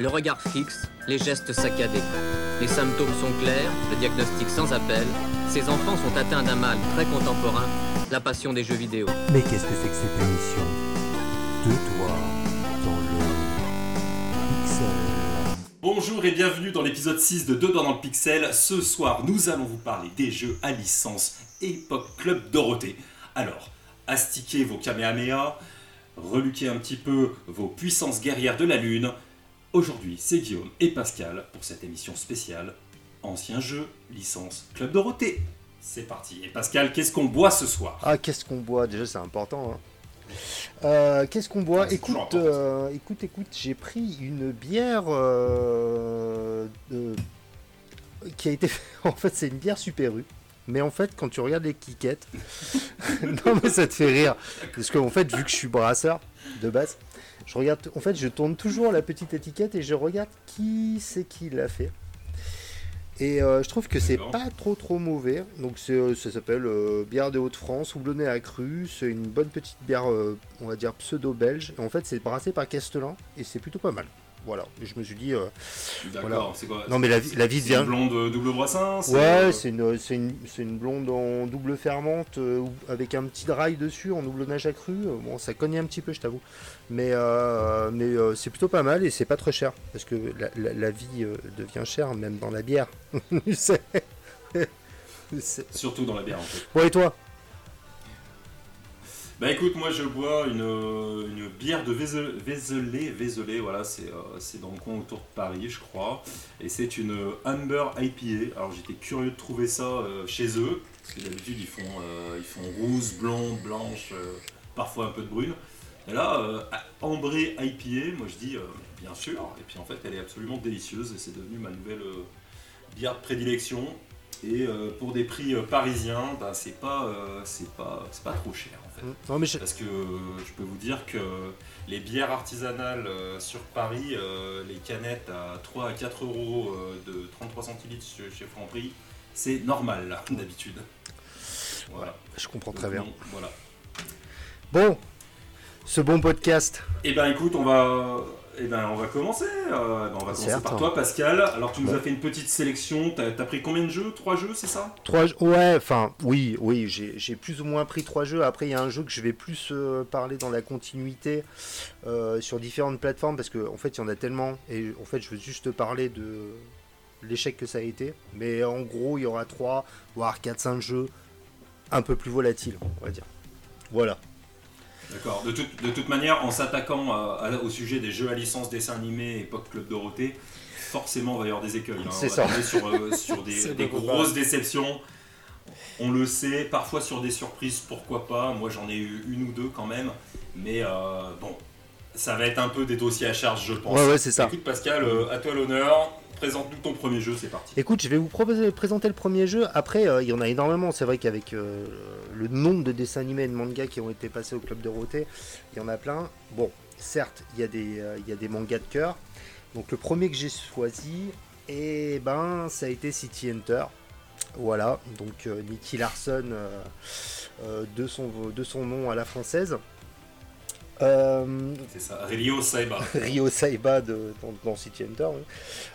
Le regard fixe, les gestes saccadés. Les symptômes sont clairs, le diagnostic sans appel. Ces enfants sont atteints d'un mal très contemporain, la passion des jeux vidéo. Mais qu'est-ce que c'est que cette émission? De toi dans le pixel. Bonjour et bienvenue dans l'épisode 6 de Dedans dans le Pixel. Ce soir, nous allons vous parler des jeux à licence Époque Club Dorothée. Alors, astiquez vos Kamehameha, reluquez un petit peu vos puissances guerrières de la Lune. Aujourd'hui, c'est Guillaume et Pascal pour cette émission spéciale Ancien jeu, licence Club Dorothée. C'est parti. Et Pascal, qu'est-ce qu'on boit ce soir? Ah, qu'est-ce qu'on boit? Déjà, c'est important. hein. Euh, qu'est-ce qu'on boit? Ah, écoute, euh, écoute, écoute, j'ai pris une bière euh, de- qui a été. En fait, c'est une bière Super U. Mais en fait, quand tu regardes l'étiquette, non mais ça te fait rire, parce qu'en fait, vu que je suis brasseur de base, je regarde, en fait, je tourne toujours la petite étiquette et je regarde qui c'est qui l'a fait. Et euh, je trouve que c'est pas trop trop mauvais. Donc c'est, euh, ça s'appelle euh, bière des Hauts-de-France, houblonnée à cru. C'est une bonne petite bière, euh, on va dire pseudo-belge. En fait, c'est brassé par Castelin et c'est plutôt pas mal. Voilà. Et je me suis dit, euh, D'accord, voilà. c'est quoi non mais la, vie- la vie C'est devient. une blonde euh, double brassin Ouais, euh, c'est une, blonde en double fermente euh, avec un petit drail dessus en houblonnage accru. Bon, ça cogne un petit peu, je t'avoue. Mais, euh, mais c'est plutôt pas mal et c'est pas très cher. Parce que la, la- la vie devient chère, même dans la bière. Surtout dans la bière en fait. Bon, et toi? Bah écoute, moi je bois une, bière de Vézelay, Vézelay, voilà, c'est euh, c'est dans le coin autour de Paris, je crois. Et c'est une Amber IPA. Alors j'étais curieux de trouver ça euh, chez eux, parce que d'habitude ils font, euh, ils font rouge, blonde, blanche, parfois un peu de brune. Et là, ambré IPA, moi je dis bien sûr. Et puis en fait, elle est absolument délicieuse et c'est devenu ma nouvelle bière de prédilection. Et euh, pour des prix euh, parisiens, bah, c'est pas, euh, c'est pas, c'est pas trop cher en fait. Non, mais je- Parce que je peux vous dire que les bières artisanales sur Paris, les canettes à 3 à 4 euros de 33 centilitres chez, chez Franprix, c'est normal là, d'habitude. Voilà. je comprends Donc, très bien. voilà. Bon, ce bon podcast. Eh ben écoute, on va, eh ben, on va commencer. euh, ben, on va commencer Certes. par toi, Pascal. Alors tu nous Ouais. as fait une petite sélection. T'as as pris combien de jeux? Trois jeux, c'est ça? Trois, jeux- ouais, enfin, oui, oui, j'ai j'ai plus ou moins pris trois jeux. Après, il y a un jeu que je vais plus euh, parler dans la continuité euh, sur différentes plateformes parce qu'en en fait, il y en a tellement. Et en fait, je veux juste te parler de l'échec que ça a été. Mais en gros, il y aura trois, voire quatre, cinq jeux un peu plus volatiles, on va dire. Voilà. D'accord. De, toute- de toute manière, en s'attaquant au sujet des jeux à licence dessin animé époque Club Dorothée, forcément, il va y avoir des écueils. hein. C'est On va ça. tomber sur, euh, sur des, pas grosses déceptions. On le sait, parfois sur des surprises, pourquoi pas. Moi, j'en ai eu une ou deux quand même. Mais euh, bon, ça va être un peu des dossiers à charge, je pense. Ouais, ouais, c'est ça. Écoute, Pascal, euh, à toi l'honneur. Présente-nous ton premier jeu, c'est parti. Écoute, je vais vous présenter le premier jeu. Après, euh, il y en a énormément. C'est vrai qu'avec euh, le nombre de dessins animés et de mangas qui ont été passés au Club de Roté, il y en a plein. Bon, certes, il y, a des, euh, il y a des mangas de cœur. Donc le premier que j'ai choisi, et ben, ça a été City Hunter. Voilà, donc Nicky Larson de, son, de son nom à la française. Euh, C'est ça, Rio Saiba. Ryo Saiba de, dans, dans City Hunter. oui.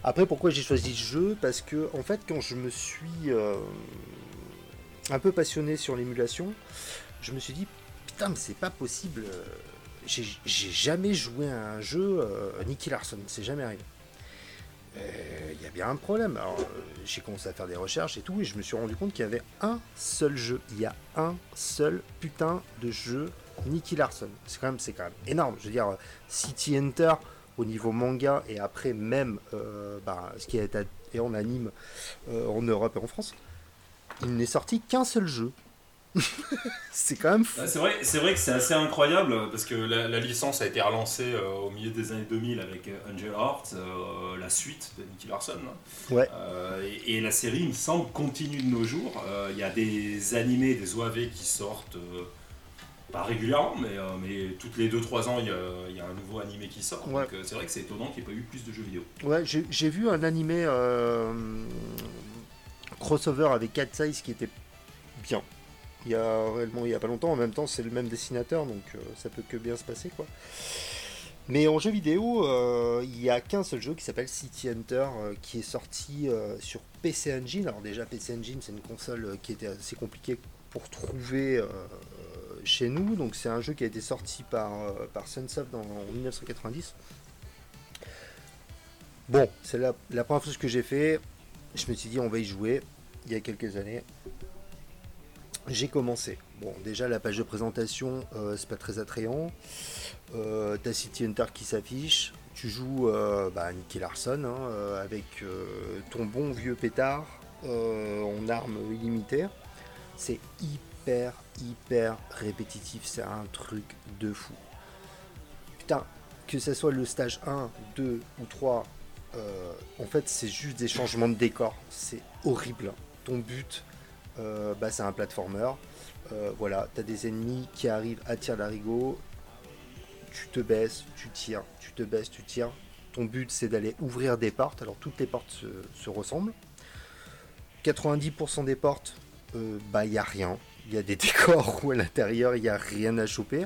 Après, pourquoi j'ai choisi ce jeu? Parce que, en fait, quand je me suis euh, un peu passionné sur l'émulation, je me suis dit, putain, mais c'est pas possible. euh, J'ai jamais joué à un jeu euh, Nicky Larson, c'est jamais arrivé. Il y a bien un problème. Alors, j'ai commencé à faire des recherches et tout, et je me suis rendu compte qu'il y avait un seul jeu. Il y a un seul putain de jeu Nicky Larson. C'est quand même, c'est quand même énorme. Je veux dire, euh, City Hunter au niveau manga et après même euh, bah, ce qui a été et en anime euh, en Europe et en France, il n'est sorti qu'un seul jeu. c'est quand même fou. Ah, C'est vrai, c'est vrai que c'est assez incroyable parce que la, la licence a été relancée euh, au milieu des années 2000 avec Angel Heart, euh, la suite de Nicky Larson. hein. Ouais. Euh, et, et la série, il me semble, continue de nos jours. Il y a des animés, des OAV qui sortent, pas régulièrement, mais, euh, mais toutes les 2-3 ans, il y, a, il y a un nouveau animé qui sort. Ouais. Donc euh, c'est vrai que c'est étonnant qu'il n'y ait pas eu plus de jeux vidéo. Ouais, j'ai vu un animé euh, crossover avec Cat Size qui était bien. Il y a réellement il y a pas longtemps. En même temps, c'est le même dessinateur, donc ça peut que bien se passer quoi. Mais en jeu vidéo, il n'y a qu'un seul jeu qui s'appelle City Hunter qui est sorti sur PC Engine. Alors déjà PC Engine c'est une console qui était assez compliquée pour trouver chez nous. Donc c'est un jeu qui a été sorti par, par Sunsoft en 1990. Bon, c'est la, première chose que j'ai fait. Je me suis dit on va y jouer il y a quelques années. J'ai commencé. Bon, déjà la page de présentation, c'est pas très attrayant. Euh, t'as City Hunter qui s'affiche, tu joues euh, bah, Nicky Larson hein, euh, avec ton bon vieux pétard en armes illimitées. C'est hyper, hyper répétitif, c'est un truc de fou. Putain, que ce soit le stage 1, 2 ou 3, en fait c'est juste des changements de décor, c'est horrible. Ton but, bah, c'est un platformer. voilà, tu as des ennemis qui arrivent à tir d'arigot, tu te baisses, tu tires, tu te baisses, tu tires. Ton but c'est d'aller ouvrir des portes. Alors toutes les portes se, ressemblent. 90% des portes, euh, bah il n'y a rien. Il y a des décors où à l'intérieur il n'y a rien à choper.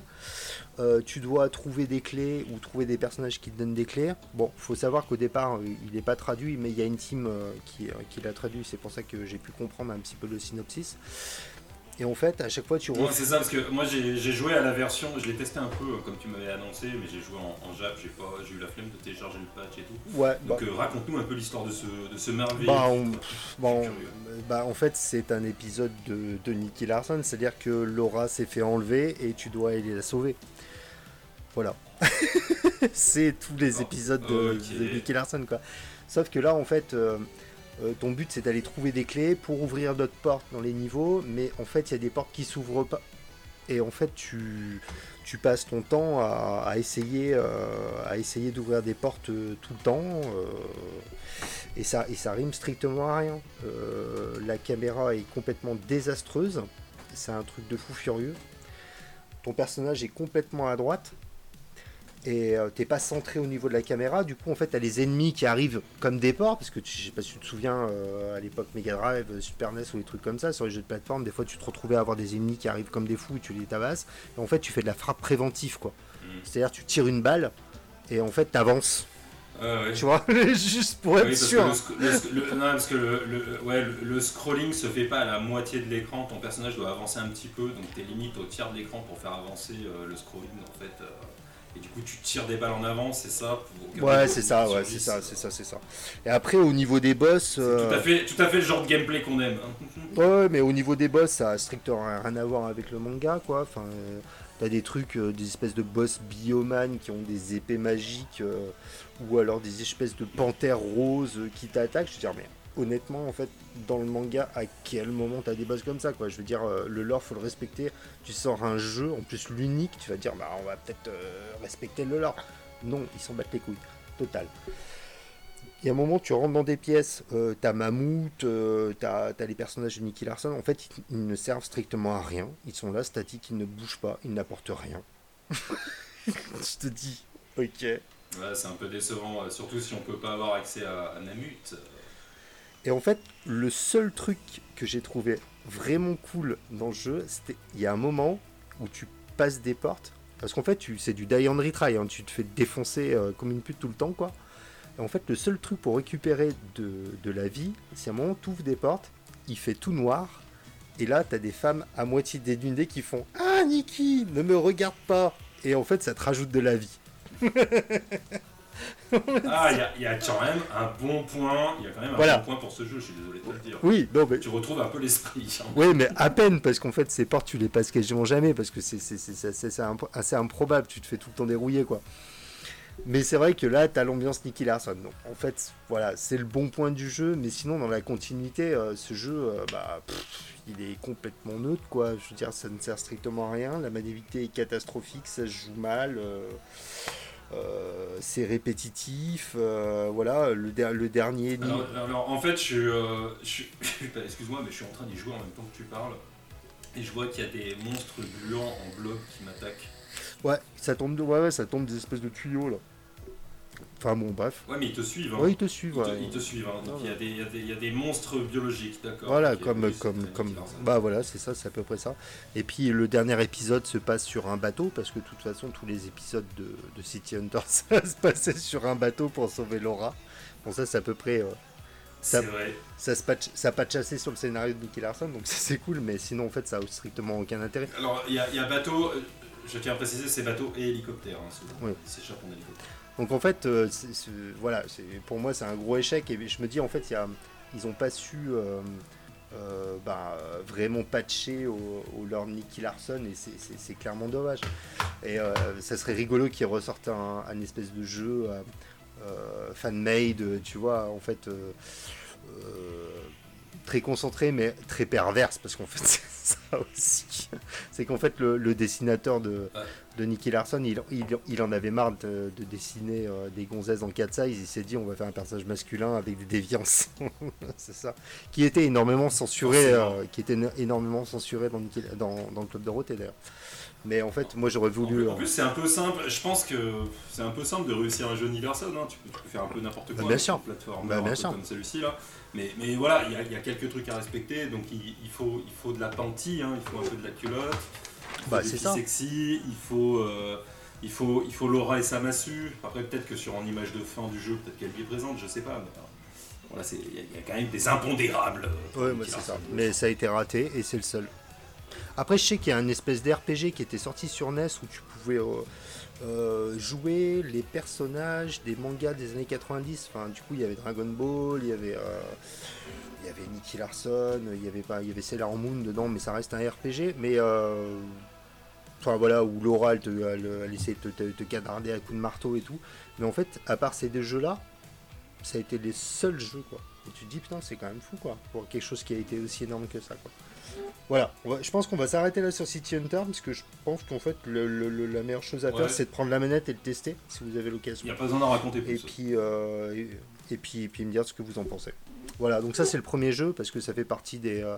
Euh, tu dois trouver des clés ou trouver des personnages qui te donnent des clés. Bon, faut savoir qu'au départ euh, il n'est pas traduit, mais il y a une team qui, qui l'a traduit. C'est pour ça que j'ai pu comprendre un petit peu le synopsis. Et en fait, à chaque fois, tu vois. c'est ça, parce que moi j'ai joué à la version, je l'ai testé un peu euh, comme tu m'avais annoncé, mais j'ai joué en, en Jap, j'ai eu la flemme de télécharger le patch et tout. Ouais. Donc bah. euh, raconte-nous un peu l'histoire de ce, de ce merveilleux. Bah, bon, bah, en fait, c'est un épisode de, de Nicky Larson, c'est-à-dire que Laura s'est fait enlever et tu dois aller la sauver. Voilà. c'est tous les épisodes de, Nicky Larson, quoi. Sauf que là, en fait. Euh, euh, ton but c'est d'aller trouver des clés pour ouvrir d'autres portes dans les niveaux, mais en fait il y a des portes qui s'ouvrent pas. Et en fait tu, tu passes ton temps à, essayer, euh, essayer d'ouvrir des portes euh, tout le temps. et, ça, et ça rime strictement à rien. la caméra est complètement désastreuse. C'est un truc de fou furieux. Ton personnage est complètement à droite et euh, t'es pas centré au niveau de la caméra. Du coup, en fait, t'as les ennemis qui arrivent comme des ports, parce que je sais pas si tu te souviens euh, à l'époque Mega Drive, euh, Super NES ou des trucs comme ça, sur les jeux de plateforme, des fois tu te retrouvais à avoir des ennemis qui arrivent comme des fous et tu les tabasses. Et en fait, tu fais de la frappe préventive, quoi. Mm. C'est-à-dire, tu tires une balle et en fait, t'avances. Tu vois, juste pour être sûr. le, non, parce que ouais, le, scrolling se fait pas à la moitié de l'écran. Ton personnage doit avancer un petit peu, donc t'es limite au tiers de l'écran pour faire avancer le scrolling en fait. Et du coup, tu tires des balles en avant, c'est ça Ouais, c'est ça, ouais, c'est ça, c'est ça, c'est ça. Et après, au niveau des boss. tout, à euh, fait, tout à fait le genre de gameplay qu'on aime. Hein. ouais, mais au niveau des boss, ça a strictement rien à voir avec le manga, quoi. Enfin, euh, t'as des trucs, euh, des espèces de boss bioman qui ont des épées magiques, ou alors des espèces de panthères roses qui t'attaquent. Je veux dire, mais honnêtement, en fait, dans le manga, à quel moment t'as des boss comme ça, quoi Je veux dire, euh, le lore, faut le respecter. Tu sors un jeu, en plus l'unique, tu vas dire, bah, on va peut-être euh, respecter le lore. Non, ils s'en battent les couilles. Total. Il y a un moment, tu rentres dans des pièces, euh, t'as Mammouth, t'as as les personnages de Nicky Larson. En fait, ils, ne servent strictement à rien. Ils sont là, statiques, ils ne bougent pas, ils n'apportent rien. Je te dis, ok. C'est un peu décevant, surtout si on peut pas avoir accès à Namut. Et en fait, le seul truc que j'ai trouvé vraiment cool dans le jeu, c'était il y a un moment où tu passes des portes. Parce qu'en fait, tu, c'est du die and retry, hein, tu te fais défoncer euh, comme une pute tout le temps, quoi. Et en fait, le seul truc pour récupérer de, la vie, c'est à un moment, tu ouvres des portes, il fait tout noir, et là, tu as des femmes à moitié dénudées qui font Ah, Niki, ne me regarde pas Et en fait, ça te rajoute de la vie. ah, il y, a quand même un bon point. Il y a quand même un bon point pour ce jeu, je suis désolé de te le dire. Oui, non, mais... Tu retrouves un peu l'esprit. Hein. Oui, mais à peine, parce qu'en fait, ces portes, tu les passes quasiment jamais, parce que c'est assez improbable. Tu te fais tout le temps dérouiller, quoi. Mais c'est vrai que là, tu as l'ambiance Nicky Larson. Donc, en fait, voilà, c'est le bon point du jeu, mais sinon, dans la continuité, euh, ce jeu, euh, bah, il est complètement neutre, quoi. Je veux dire, ça ne sert strictement à rien. La maniabilité est catastrophique, ça se joue mal. Euh, euh, c'est répétitif, euh, voilà, le, le dernier. Alors, en fait, je, suis, excuse-moi, mais je suis en train d'y jouer en même temps que tu parles, et je vois qu'il y a des monstres gluants en bloc qui m'attaquent. Ouais, ça tombe, ouais, ouais, ça tombe des espèces de tuyaux là. Enfin bon, bref. Ouais, mais ils te suivent. Hein. Ouais, ils te suivent. Ils te, ouais. ils te suivent. hein. Donc il y, a des- y y a monstres biologiques, d'accord. Voilà, comme, c'est comme, comme, bah voilà, c'est ça, c'est à peu près ça. Et puis le dernier épisode se passe sur un bateau, parce que de toute façon, tous les épisodes de, de City Hunter, ça se passait sur un bateau pour sauver Laura. Bon, ça, c'est à peu près. euh, C'est ça- vrai. ça se patch, ça patch assez sur le scénario de Nicky Larson, donc ça, c'est cool, mais sinon, en fait, ça a strictement aucun intérêt. Alors, il y, a- il y a bateau, euh, je tiens à préciser, c'est bateau et hélicoptère. Hein. Oui. S'échappent en hélicoptère. Donc en fait, euh, pour moi c'est un gros échec et je me dis en fait, ils n'ont pas su euh, euh, bah, vraiment patcher au, au Nicky Larson et c'est- clairement dommage. Et ça serait rigolo qu'ils ressortent un, espèce de jeu fan-made, tu vois, en fait. très concentré mais très perverse parce qu'en fait c'est ça aussi c'est qu'en fait le, dessinateur de. De Nicky Larson il, il, il en avait marre de, de dessiner euh, des gonzesses en 4 size il s'est dit on va faire un personnage masculin avec des déviances c'est ça qui était énormément censuré euh, qui était éno- énormément censuré dans, Nicky- dans, dans le club Dorothée d'ailleurs mais en fait moi j'aurais En voulu plus, en euh, plus, c'est un peu simple. Je pense que c'est un peu simple de réussir un jeu Larson. Hein. Tu, peux, faire un peu n'importe quoi. Bah, bien une plateforme Bah, bien comme celui-ci là. Mais, mais voilà, il y, a- il y a quelques trucs à respecter. Donc il, il faut, il faut de la panty, hein. il faut un peu de la culotte. Bah, c'est ça. sexy. Il faut, euh, il faut, il faut Laura et sa massue. Après peut-être que sur une image de fin du jeu, peut-être qu'elle y est présente, je sais pas. Mais, euh, voilà, il y, a- il y a quand même des impondérables. euh, Ouais, c'est ça. Mais ça a été raté et c'est le seul. Après, je sais qu'il y a un espèce d'RPG qui était sorti sur NES où tu pouvais euh, euh, jouer les personnages des mangas des années 90. Enfin, du coup, il y avait Dragon Ball, il y avait, euh, il y avait Nicky Larson, il y avait pas, il y avait Sailor Moon dedans, mais ça reste un RPG. Mais euh, enfin voilà, où Laura elle, te, elle, essaie de te, te, à coups de marteau et tout. Mais en fait, à part ces deux jeux-là, ça a été les seuls jeux quoi. Et tu te dis putain c'est quand même fou quoi pour quelque chose qui a été aussi énorme que ça quoi. Voilà, va- je pense qu'on va s'arrêter là sur City Hunter parce que je pense qu'en fait le- le- le- la meilleure chose à faire c'est de prendre la manette et de tester si vous avez Il n'y l'occasion. a pas besoin d'en raconter Et plus. puis, euh, et, et puis et puis me dire ce que vous en pensez. Voilà, donc ça c'est le premier jeu parce que ça fait partie des euh,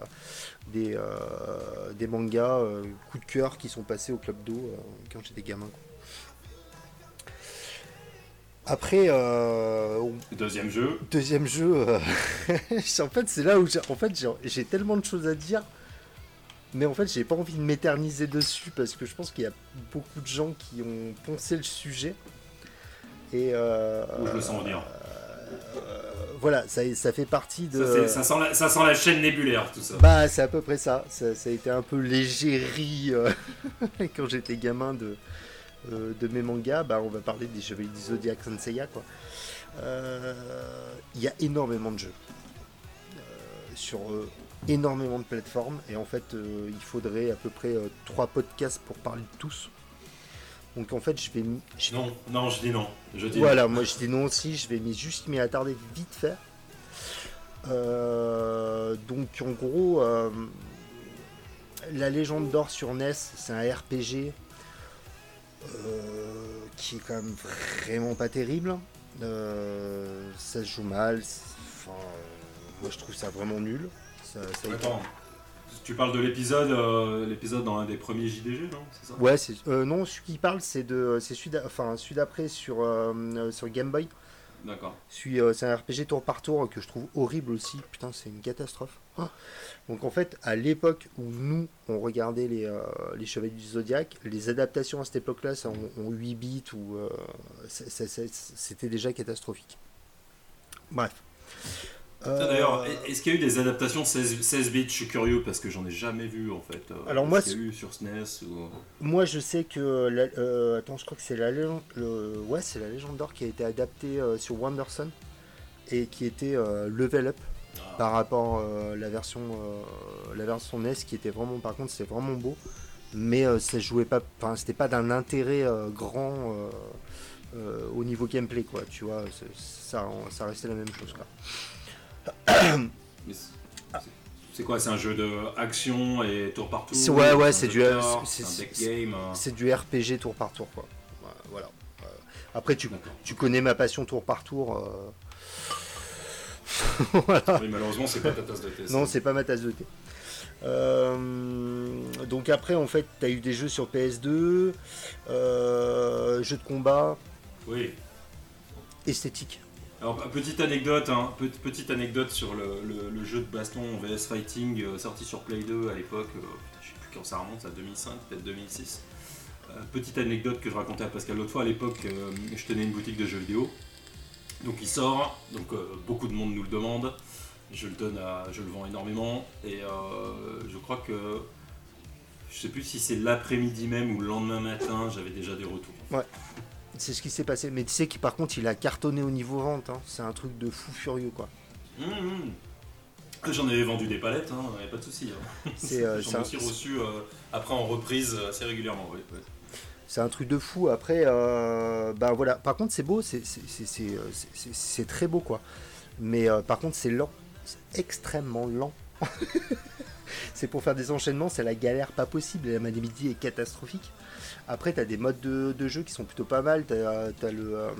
des, euh, des mangas euh, coup de cœur qui sont passés au club d'eau quand j'étais gamin. quoi. Après, on Deuxième jeu. Deuxième jeu, en fait c'est là où j'ai, en fait j'ai tellement de choses à dire, mais en fait j'ai pas envie de m'éterniser dessus parce que je pense qu'il y a beaucoup de gens qui ont poncé le sujet. Et euh, je le sens venir. euh, voilà, ça, ça fait partie de. Ça, sent la, ça sent la chaîne nébulaire, tout ça. Bah, c'est à peu près ça. Ça, a été un peu l'égérie euh, quand j'étais gamin de, de mes mangas. Bah, on va parler des Chevaliers du Zodiac Senseiya, quoi. Il y a énormément de jeux sur euh, énormément de plateformes et en fait, euh, il faudrait à peu près euh, trois podcasts pour parler de tous. Donc en fait, je vais, je Non, non, je dis non. Je dis voilà, moi je dis non aussi, je vais m'y- juste m'y attarder vite fait. Euh, donc en gros, la légende d'or sur NES, c'est un RPG qui est quand même vraiment pas terrible. Ça se joue mal. Enfin, moi je trouve ça vraiment nul. Ça- ça a été- Attends, tu parles de l'épisode, euh, l'épisode dans un des premiers JDG, non ça? Ouais, c'est euh, non, celui qui parle, c'est de, c'est celui, enfin celui d'après sur euh, sur Game Boy. D'accord. Celui, c'est un RPG tour par tour que je trouve horrible aussi. Putain, c'est une catastrophe. Ah. Donc en fait, à l'époque où nous, on regardait les, les Chevaliers du Zodiac, les adaptations à cette époque-là, ça, en, en 8 bits ou c'était déjà catastrophique. Bref. Euh, D'ailleurs, est-ce qu'il y a eu des adaptations 16, 16 bits? Je suis curieux parce que j'en ai jamais vu en fait. Euh, Alors moi, est-ce qu'il y a eu sur SNES ou... Moi, je sais que. la- euh, attends, je crois que c'est la légende. le- ouais, c'est la légende d'or qui a été adaptée euh, sur Wanderson et qui était euh, level up Ah. par rapport à la version la version NES qui était vraiment par contre c'est vraiment beau mais ça jouait pas enfin c'était pas d'un intérêt grand au niveau gameplay quoi tu vois ça ça restait la même chose quoi c'est- quoi C'est un jeu de action et tour par tour ouais, ouais, un c'est du- c'est- du RPG tour par tour quoi voilà Euh, après tu connais ma passion tour par tour euh, voilà Oui, malheureusement, c'est pas ta tasse de thé. Non, c'est pas ma tasse de thé. Euh, donc après, en fait, tu as eu des jeux sur PS2, euh, jeux de combat. Oui. esthétique. Alors, petite anecdote, hein, petite anecdote sur le, jeu de baston VS Fighting euh, sorti sur Play 2 à l'époque, je je sais plus quand ça remonte, à 2005, peut-être 2006. petite anecdote que je racontais à Pascal l'autre fois, à l'époque, je tenais une boutique de jeux vidéo. Donc il sort, donc beaucoup de monde nous le demande. Je le donne je le vends énormément et je crois que je sais plus si c'est l'après-midi même ou le lendemain matin, j'avais déjà des retours. Ouais. C'est ce qui s'est passé. Mais tu sais qu'il par contre il a cartonné au niveau vente. Hein. C'est un truc de fou furieux quoi. Hum, hum. J'en avais vendu des palettes, hein, n'y pas de souci. Hein. Euh, J'en ai aussi reçu euh, après en reprise assez régulièrement. C'est un truc de fou. Après, euh, bah voilà. Par contre, c'est beau, c'est très beau quoi. Mais par contre, c'est lent, c'est extrêmement lent. c'est pour faire des enchaînements, c'est la galère pas possible. La maniabilité est catastrophique. Après, tu as des modes de, jeu qui sont plutôt pas mal. Tu as, euh,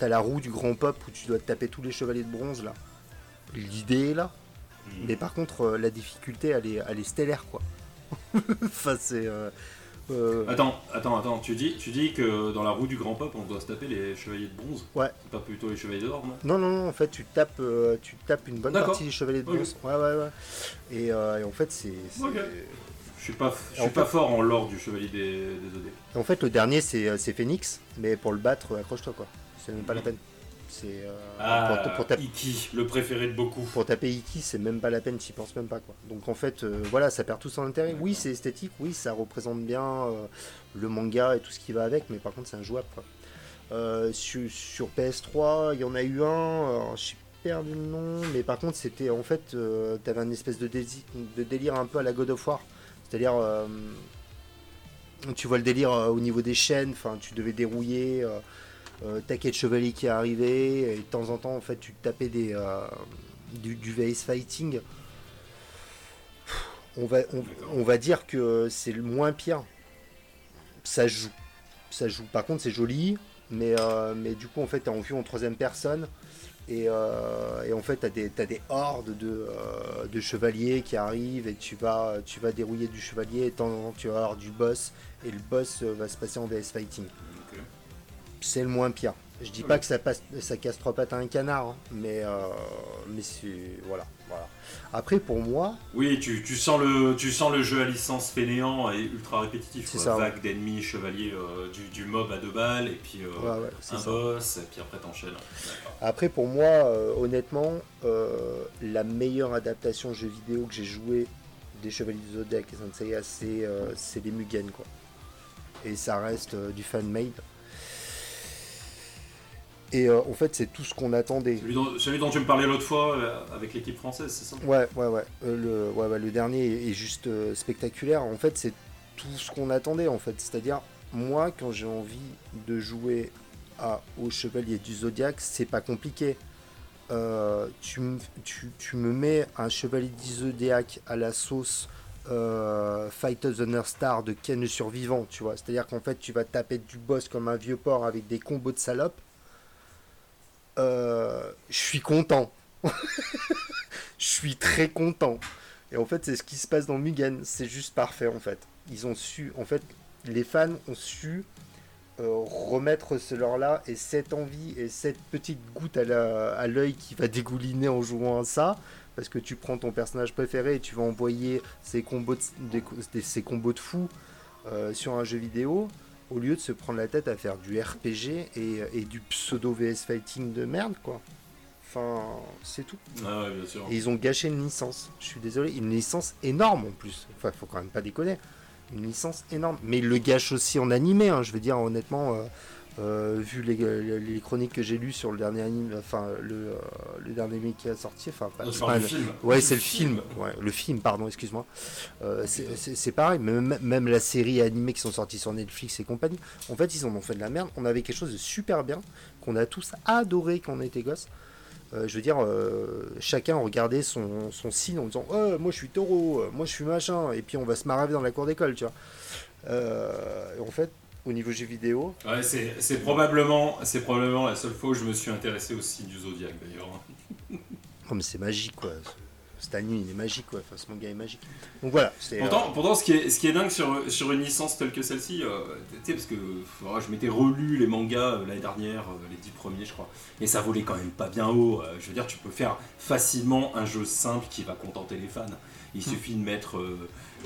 la roue du grand pop où tu dois te taper tous les chevaliers de bronze là. L'idée est là. Hmm. Mais par contre, euh, la difficulté, elle est, elle est stellaire quoi. enfin, c'est. Euh, attends, attends, attends, tu dis, tu dis que dans la roue du grand pop, on doit se taper les chevaliers de bronze? Ouais. Pas plutôt les chevaliers d'or, non? Non, non, non, en fait, tu tapes, euh, tu tapes une bonne partie des chevaliers de bronze. Ouais, ouais, ouais. Et, euh, et en fait, c'est. Je suis pas, je suis pas fort en lore du chevalier des, des En fait, le dernier, c'est Phoenix, mais pour le battre, accroche-toi, quoi. C'est même pas la peine. C'est euh, ah, pour, taper Iki, le préféré de beaucoup. Pour taper Iki, c'est même pas la peine, tu penses même pas quoi. Donc en fait, euh, voilà, ça perd tout son intérêt. Oui, c'est esthétique, oui, ça représente bien euh, le manga et tout ce qui va avec, mais par contre, c'est injouable quoi. Sur, PS3, il y en a eu un, je sais perdu le nom, mais par contre, c'était en fait, t'avais un espèce de, de délire un peu à la God of War, c'est-à-dire tu vois le délire au niveau des chaînes, enfin, tu devais dérouiller euh, taquet de chevalier qui est arrivé, et de temps en temps, en fait, tu tapais des, euh, du, VS Fighting. On va, on, va dire que c'est le moins pire. Ça joue. Ça joue. Par contre, c'est joli, mais, euh, mais du coup, en fait, tu en vue en troisième personne. Et, en fait, tu as des, as des hordes de, de, chevaliers qui arrivent et tu vas, tu vas dérouiller du chevalier et de temps en temps, tu vas avoir du boss. Et le boss va se passer en VS Fighting c'est le moins pire. Je dis pas que ça, passe, ça casse trois pattes à un canard, hein, mais, euh, mais c'est. Voilà, voilà. Après, pour moi. Oui, tu, tu, sens le, tu sens le jeu à licence fainéant et ultra répétitif. C'est ça. Vague d'ennemis, chevaliers, euh, du, du, mob à deux balles, et puis euh, un boss, et puis après t'enchaînes. Après, pour moi, honnêtement, la meilleure adaptation jeu vidéo que j'ai joué des Chevaliers du Zodiac et Senseiya, c'est les Mugen, quoi. Et ça reste du fan-made. Et euh, en fait, c'est tout ce qu'on attendait. Celui dont, tu me parlais l'autre fois euh, avec l'équipe française, c'est ça? Ouais, ouais, ouais. Euh, le, ouais, Le dernier est, juste spectaculaire. En fait, c'est tout ce qu'on attendait, en fait. C'est-à-dire, moi, quand j'ai envie de jouer à, au Chevalier du Zodiac, c'est pas compliqué. tu, tu, tu, me mets un Chevalier du Zodiac à la sauce Fight of the North Star de Ken le Survivant, tu vois. C'est-à-dire qu'en fait, tu vas taper du boss comme un vieux porc avec des combos de salope euh, je suis content. je suis très content. Et en fait, c'est ce qui se passe dans Mugen. C'est juste parfait, en fait. Ils ont su, en fait, les fans ont su euh, remettre ce leur-là et cette envie et cette petite goutte à l'œil qui va dégouliner en jouant à ça. Parce que tu prends ton personnage préféré et tu vas envoyer ces combos de, combos de fou euh, sur un jeu vidéo au lieu de se prendre la tête à faire du RPG et, du pseudo VS Fighting de merde, quoi. Enfin, c'est tout. Ah bien sûr. Et ils ont gâché une licence. Je suis désolé, une licence énorme en plus. Enfin, faut quand même pas déconner. Une licence énorme. Mais ils le gâchent aussi en animé, hein. je veux dire, honnêtement. Euh, euh, vu les, chroniques que j'ai lues sur le dernier anime, enfin le, euh, le dernier anime qui a sorti, enfin pas, le film. Ouais, c'est le film. Ouais, le film, pardon, excuse-moi. Euh, c'est pareil, même, même la série animée qui sont sorties sur Netflix et compagnie. En fait, ils en ont fait de la merde. On avait quelque chose de super bien qu'on a tous adoré quand on était gosse. je veux dire, chacun regardait son, son, signe en disant oh, Moi je suis taureau, moi je suis machin, et puis on va se marrer dans la cour d'école, tu vois. en fait, au niveau jeux vidéo. Ouais, c'est probablement, probablement la seule fois où je me suis intéressé aussi du Zodiac d'ailleurs. Oh, mais c'est magique quoi. anime il est magique quoi. Enfin, ce manga est magique. Donc voilà. c'est, euh, Pourtant, pourtant, ce, qui est, ce qui est dingue sur, sur une licence telle que celle-ci, euh, tu sais, parce que euh, je m'étais relu les mangas euh, l'année dernière, les dix premiers, je crois, et ça volait quand même pas bien haut. Je veux dire, tu peux faire facilement un jeu simple qui va contenter les fans. Il suffit de mettre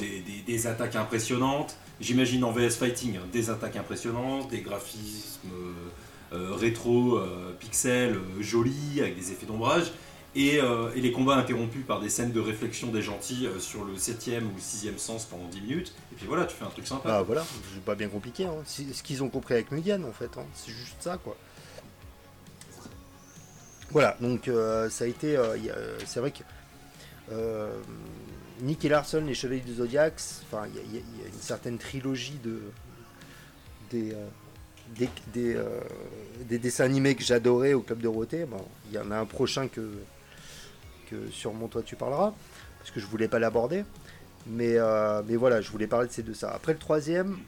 des, des- des attaques impressionnantes. J'imagine en VS Fighting hein, des attaques impressionnantes, des graphismes euh, euh, rétro, euh, pixels, jolis, avec des effets d'ombrage. Et, les combats interrompus par des scènes de réflexion des gentils sur le 7ème ou 6ème sens pendant 10 minutes. Et puis voilà, tu fais un truc sympa. Bah voilà, c'est pas bien compliqué. Hein. C'est ce qu'ils ont compris avec Mugen en fait. hein. C'est juste ça quoi. Voilà, donc ça a été. c'est vrai que Nick et Larson, les Chevaliers du Zodiac, enfin il y, a- une certaine trilogie de des euh, des, des, euh, des dessins animés que j'adorais au club de Dorothée. Bon, il y en a un prochain que que sûrement toi tu parleras parce que je voulais pas l'aborder. Mais, euh, mais voilà, je voulais parler de ces deux ça. Après le troisième,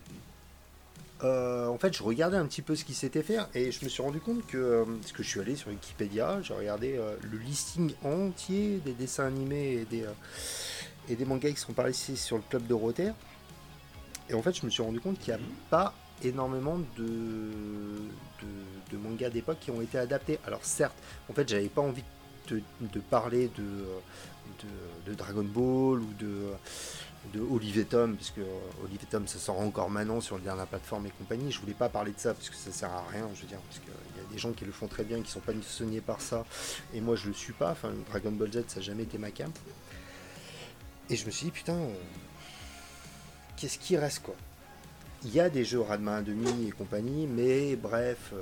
en fait, je regardais un petit peu ce qui s'était fait et je me suis rendu compte que, parce que je suis allé sur Wikipédia, j'ai regardé le listing entier des dessins animés et des, et des mangas qui sont parus ici sur le club Dorothée. Et en fait, je me suis rendu compte qu'il n'y a pas énormément de, de, de mangas d'époque qui ont été adaptés. Alors certes, en fait, j'avais pas envie de, de parler de, Dragon Ball ou de, de Olive et Tom, parce que Olive et Tom, ça sort encore maintenant sur les dernières plateformes et compagnie. Je voulais pas parler de ça parce que ça sert à rien, je veux dire, parce qu'il y a des gens qui le font très bien, qui sont pas soignés par ça, et moi je le suis pas. Enfin, Dragon Ball Z, ça n'a jamais été ma cam. Et je me suis dit, putain, euh, qu'est-ce qui reste quoi? Il y a des jeux Radma 1,5 et compagnie, mais bref, euh,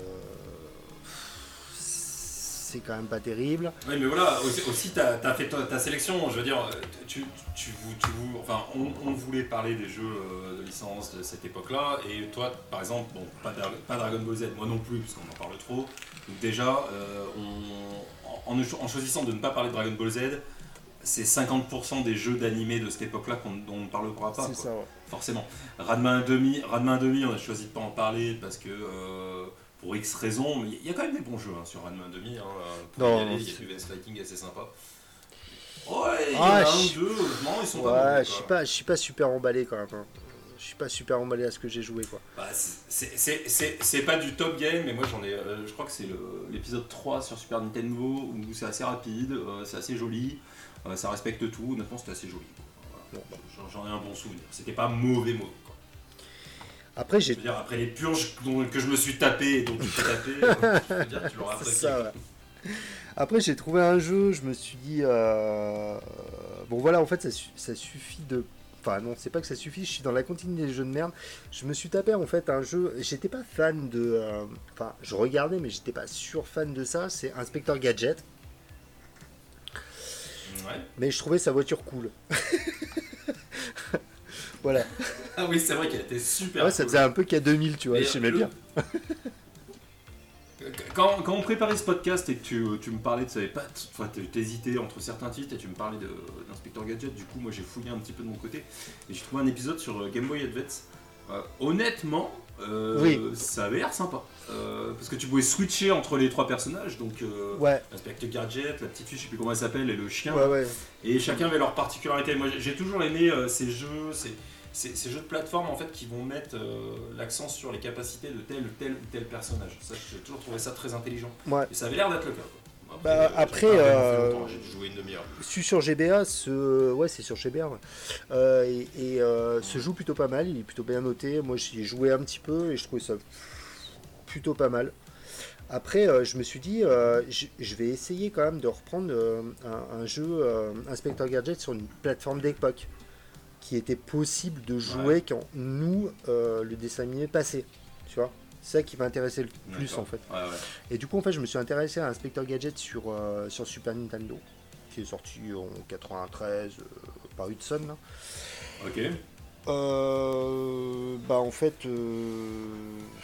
c'est quand même pas terrible. Oui, mais voilà, aussi, tu as, fait ta, sélection. Je veux dire, tu, tu, enfin, on, voulait parler des jeux euh, de licence de cette époque-là, et toi, par exemple, bon, pas, Dra- pas Dragon Ball Z, moi non plus, parce qu'on en parle trop. Donc déjà, en choisissant de ne pas parler de Dragon Ball Z, c'est 50% des jeux d'animé de cette époque-là qu'on- dont on ne parlera pas. Quoi. ça, ouais. Forcément. Radma 1,5, Radma 1,5, on a choisi de pas en parler parce que euh, pour X raisons, il y a quand même des bons jeux hein, sur Radma 1,5. Hein, Non, aller, il y a du VS Fighting assez sympa. Ouais, il y en Ah, a un je- ou deux, non, ils sont pas Ouais, je suis pas, je suis pas super emballé quand même. hein. Je suis pas super emballé à ce que j'ai joué quoi. Bah, c'est- pas du top game, mais moi j'en ai. euh, je crois que c'est l'épisode 3 sur Super Nintendo où c'est assez rapide, euh, c'est assez joli, euh, ça respecte tout. Honnêtement, c'était assez joli. Voilà. Bah. J'en- ai un bon souvenir. C'était pas mauvais, quoi. Après Je j'ai après les purges dont- que je me suis tapé et dont tu t'es tapé, euh, je veux dire, tu l'auras C'est apprécié. ça, ouais. Après, j'ai trouvé un jeu, je me suis dit. euh, Bon, voilà, en fait, ça, su- ça suffit de. Enfin, non, c'est pas que ça suffit, je suis dans la continuité des jeux de merde. Je me suis tapé en fait un jeu. J'étais pas fan de. euh, Enfin, je regardais, mais j'étais pas sur fan de ça. C'est Inspector Gadget. Ouais. Mais je trouvais sa voiture cool. voilà. Ah oui, c'est vrai qu'elle était super. Ouais, ça cool. faisait un peu K2000, tu vois, Mais j'aimais le- bien. Quand, quand on préparait ce podcast et que tu, tu me parlais, tu savais pas, enfin, t'hésitais entre certains titres et tu me parlais de- d'Inspector Gadget, du coup, moi j'ai fouillé un petit peu de mon côté et j'ai trouvé un épisode sur euh, Game Boy Advance. Euh, honnêtement, euh, Oui. ça avait l'air sympa. Euh, parce que tu pouvais switcher entre les trois personnages, donc euh, Ouais, Inspector Gadget, la petite fille, je sais plus comment elle s'appelle, et le chien. ouais, ouais. Et chacun avait leur particularité. Moi, j'ai- toujours aimé euh, ces jeux, ces, ces- ces jeux de plateforme en fait qui vont mettre euh, l'accent sur les capacités de tel ou tel ou tel personnage. Ça, j'ai toujours trouvé ça très intelligent. Et ça avait l'air d'être le cas. quoi. Bah, euh, après, euh, une demi-heure. Sur GBA, ce... ouais, c'est sur GBA. Euh, et et, euh, se joue plutôt pas mal, il est plutôt bien noté. Moi, j'y ai joué un petit peu et je trouvais ça plutôt pas mal. Après, je me suis dit, je vais essayer quand même de reprendre un, un jeu Inspector Gadget sur une plateforme d'époque qui était possible de jouer quand nous, le dessin animé passait. C'est ça qui m'intéressait le plus en fait. Ouais, ouais. Et du coup, en fait, je me suis intéressé à Inspector Gadget sur, euh, sur Super Nintendo, qui est sorti en 93 euh, par Hudson. là. Ok. Euh, bah, en fait, euh,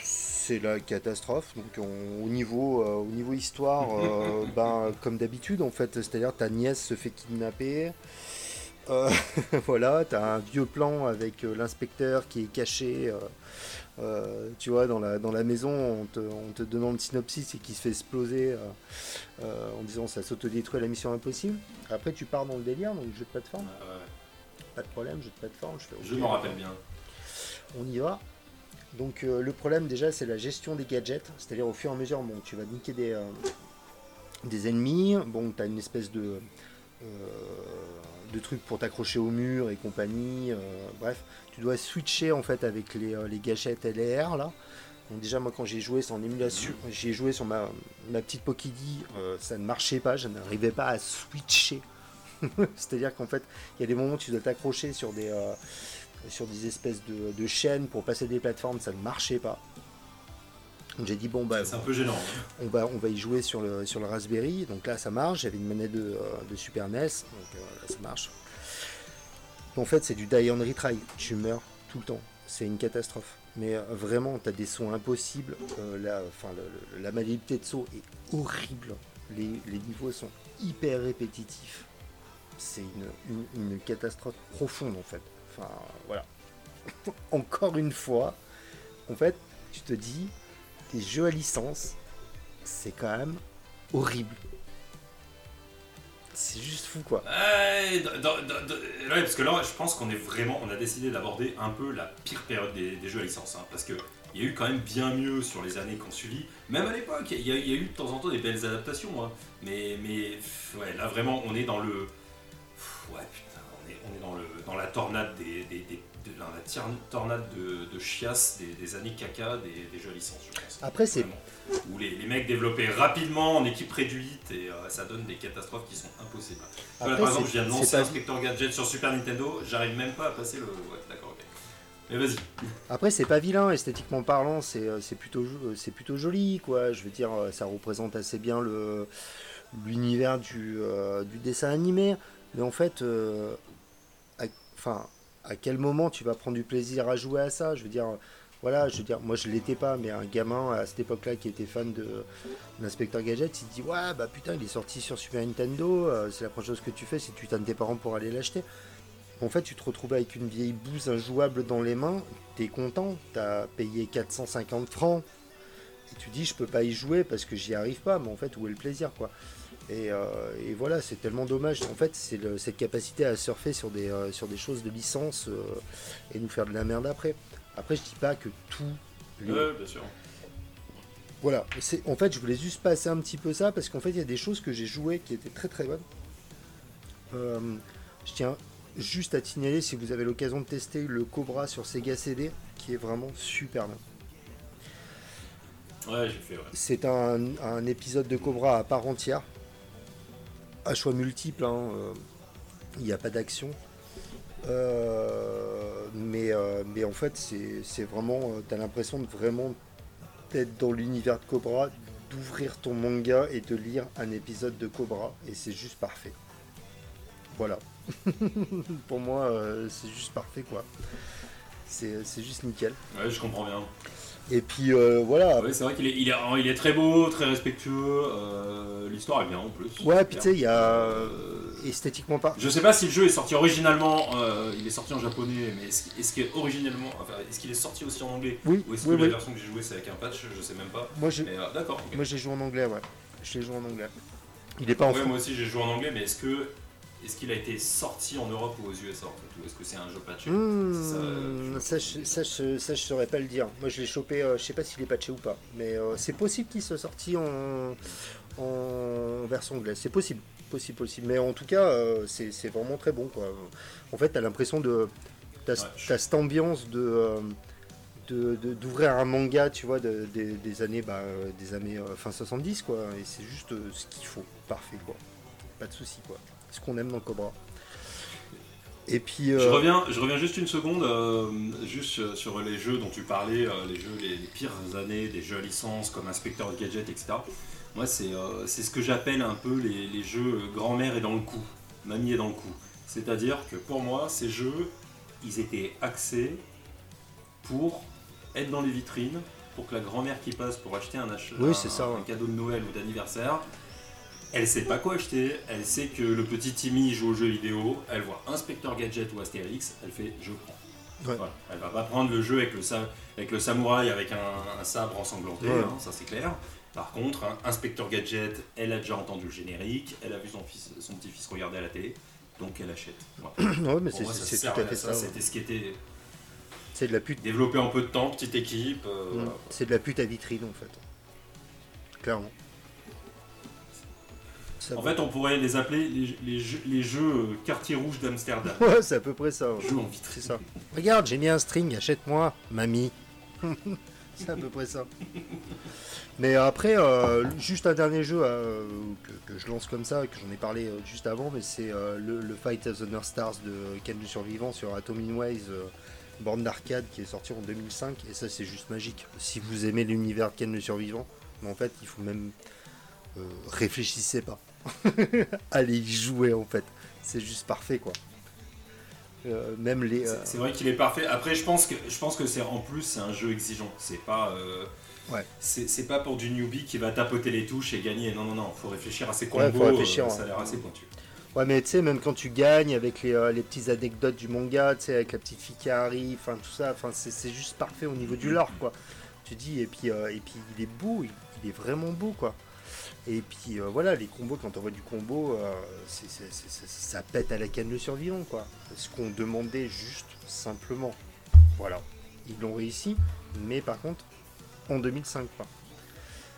c'est la catastrophe. Donc, on- au, niveau, au niveau histoire, ben, comme d'habitude, en fait, c'est-à-dire ta nièce se fait kidnapper. Euh, voilà, tu as un vieux plan avec euh, l'inspecteur qui est caché, euh, tu vois, dans la, dans la maison, en te, en te donnant le synopsis et qui se fait exploser en disant ça s'autodétruit à la mission impossible. Après, tu pars dans le délire, donc jeu de plateforme. Pas de problème, jeu de plateforme. Je, fais, Je ok, m'en rappelle bien. On y va. Donc le problème déjà c'est la gestion des gadgets, c'est-à-dire au fur et à mesure bon, tu vas niquer des, des ennemis, bon tu as une espèce de, euh, de truc pour t'accrocher au mur et compagnie, euh, bref, tu dois switcher en fait avec les, euh, les gâchettes LR là. Donc déjà moi quand j'ai joué en émulation, j'ai joué sur ma, ma petite Pokidi, euh, ça ne marchait pas, je n'arrivais pas à switcher. C'est-à-dire qu'en fait il y a des moments où tu dois t'accrocher sur des, sur des espèces de, de chaînes pour passer des plateformes, ça ne marchait pas. J'ai dit bon bah C'est un peu gênant. hein. on va, on va y jouer sur le, sur le Raspberry. Donc là, ça marche. J'avais une manette de, euh, de Super NES. Donc euh, là, ça marche. En fait, c'est du die on retry. Tu meurs tout le temps. C'est une catastrophe. Mais euh, vraiment, tu as des sauts impossibles. Euh, la, enfin, le- le- la maniabilité de saut est horrible. Les, les niveaux sont hyper répétitifs. C'est une, une- une catastrophe profonde, en fait. Enfin, voilà. Encore une fois, en fait, tu te dis, jeux à licence, c'est quand même horrible. C'est juste fou quoi. Dans- ouais, parce que là, je pense qu'on est vraiment, on a décidé d'aborder un peu la pire période des, jeux à licence, hein, parce que il y a eu quand même bien mieux sur les années qu'on suivi. Même à l'époque, il y, a- eu de temps en temps des belles adaptations, hein. mais, mais ouais, là vraiment, on est dans le, ouais, putain, on est, dans le, dans la tornade des, des- des- de- dans la tornade de, de chiasse des, des années caca des, des jeux à licence, je pense. Après, c'est-. Où les, les mecs développaient rapidement en équipe réduite et euh, ça donne des catastrophes qui sont impossibles. Voilà, par exemple, je viens de lancer Inspector Gadget sur Super Nintendo, j'arrive même pas à passer le. Ouais, d'accord, ok. Mais vas-y. Après, c'est pas vilain, esthétiquement parlant, c'est euh, plutôt, c'est plutôt joli, quoi. Je veux dire, euh, ça représente assez bien le l'univers du, euh, du dessin animé. Mais en fait, euh, enfin, à quel moment tu vas prendre du plaisir à jouer à ça? Je veux dire, voilà, je veux dire, moi je l'étais pas, mais un gamin à cette époque-là qui était fan de l'inspecteur Gadget, il se dit, ouais, bah putain, il est sorti sur Super Nintendo, euh, c'est la première chose que tu fais, c'est que tu tannes tes parents pour aller l'acheter. En fait, tu te retrouves avec une vieille bouse injouable dans les mains, t'es content, t'as payé 450 francs, et tu dis je peux pas y jouer parce que j'y arrive pas, mais en fait, où est le plaisir quoi? Et, euh, et voilà, c'est tellement dommage. En fait, c'est cette capacité à surfer sur des, euh, sur des choses de licence euh, et nous faire de la merde après. Après, je dis pas que tout. les- Ouais, bien sûr. voilà, en fait, je voulais juste passer un petit peu ça parce qu'en fait, il y a des choses que j'ai jouées qui étaient très très bonnes. Euh, je tiens juste à te signaler si vous avez l'occasion de tester le Cobra sur Sega CD, qui est vraiment super bien. Ouais, j'ai fait, ouais. C'est un, un épisode de Cobra à part entière, à choix multiples. hein, euh, Il n'y a pas d'action. Euh, mais, euh, mais en fait, c'est vraiment. Tu l'impression de vraiment d'être dans l'univers de Cobra, d'ouvrir ton manga et de lire un épisode de Cobra. Et c'est juste parfait. Voilà. Pour moi, c'est juste parfait, quoi. C'est c'est juste nickel. Ouais, je comprends bien. Et puis euh, voilà. Ouais, c'est vrai qu'il est, il est, il est très beau, très respectueux. euh, L'histoire est bien en plus. Ouais, puis tu sais, il y a Euh, esthétiquement pas. Je sais pas si le jeu est sorti originalement, euh, il est sorti en japonais, mais est-ce qu'il est originalement, enfin, est-ce qu'il est sorti aussi en anglais? Oui, Ou est-ce oui, que la version que j'ai jouée c'est avec un patch? Je sais même pas. Moi, euh, d'accord. moi, j'ai joué en anglais, ouais. Je l'ai joué en anglais. Il est pas en Ouais, moi aussi j'ai joué en anglais, mais est-ce que est-ce qu'il a été sorti en Europe ou aux USA en fait Ou est-ce que c'est un jeu patché Hmm, ça, euh, ça, je, je saurais pas le dire. Moi, je l'ai chopé, euh, je sais pas s'il est patché ou pas. Mais euh, c'est possible qu'il soit sorti en, en version anglaise. C'est possible. Possible, possible. Mais en tout cas, euh, c'est vraiment très bon, quoi. En fait, t'as l'impression de. Ouais, je- cette ambiance de. d'ouvrir un manga tu vois de- des- des années bah, des années euh, fin 70 quoi et c'est juste euh, ce qu'il faut parfait quoi pas de souci quoi ce qu'on aime dans Cobra et puis Je euh, reviens, je reviens juste une seconde, euh, juste sur- sur les jeux dont tu parlais, euh, les jeux les, les pires années, des jeux à licence comme Inspector Gadget, etc. Moi, c'est euh, c'est ce que j'appelle un peu les, les jeux euh, grand-mère est dans le coup, mamie est dans le coup. C'est-à-dire que pour moi, ces jeux, ils étaient axés pour être dans les vitrines, pour que la grand-mère qui passe pour acheter un, ach- Oui, un- c'est ça, ouais. un cadeau de Noël ou d'anniversaire, elle sait pas quoi acheter, elle sait que le petit Timmy joue aux jeux vidéo, elle voit Inspector Gadget ou Astérix, elle fait je prends. Ouais. Voilà. Elle va pas prendre le jeu avec le, sa- avec le samouraï avec un, un sabre ensanglanté, Ouais. hein, ça c'est clair. Par contre, hein, Inspecteur Gadget, elle a déjà entendu le générique, elle a vu son, fils, son petit-fils regarder à la télé, donc elle achète. ouais, mais c'est ça c'est sert tout à à fait ça. ça. ouais. C'était ce qui était C'est de la pute. développé en peu de temps, petite équipe. euh, Mm. voilà. C'est de la pute à vitrine en fait. Clairement. Ça En fait, on pourrait les appeler les, les jeux, les jeux, euh, quartier rouge d'Amsterdam. Ouais, c'est à peu près ça. ouais. Jeux en vitrine. C'est ça. Regarde, j'ai mis un string, achète-moi, mamie. c'est à peu près ça. Mais après, euh, juste un dernier jeu euh, que, que je lance comme ça, que j'en ai parlé euh, juste avant, mais c'est le, le Fight of the North Stars de Ken le Survivant sur Atomic Ways, euh, borne d'arcade qui est sorti en 2005. Et ça, c'est juste magique. Si vous aimez l'univers de Ken le Survivant, mais en fait, il faut même. réfléchissez pas. Allez y jouer en fait. C'est juste parfait quoi. Euh, même les. euh, C'est- vrai qu'il est parfait. Après, je pense que je pense que c'est en plus c'est un jeu exigeant. C'est pas euh, Ouais. c'est c'est pas pour du newbie qui va tapoter les touches et gagner. Non non non, faut réfléchir à ses Ouais, combos. faut réfléchir, ça a ouais. l'air assez pointu. Ouais, mais tu sais, même quand tu gagnes avec les, euh, les petites anecdotes du manga, tu sais, avec la petite fille qui arrive, enfin tout ça, enfin c'est c'est juste parfait au niveau du lore, quoi. Tu dis, et puis, euh, et puis il est beau, il, il est vraiment beau, quoi. Et puis euh, voilà, les combos, quand on voit du combo, euh, ça pète à la canne le survivant, quoi. Ce qu'on demandait juste simplement. Voilà. Ils l'ont réussi, mais par contre, en 2005, quoi.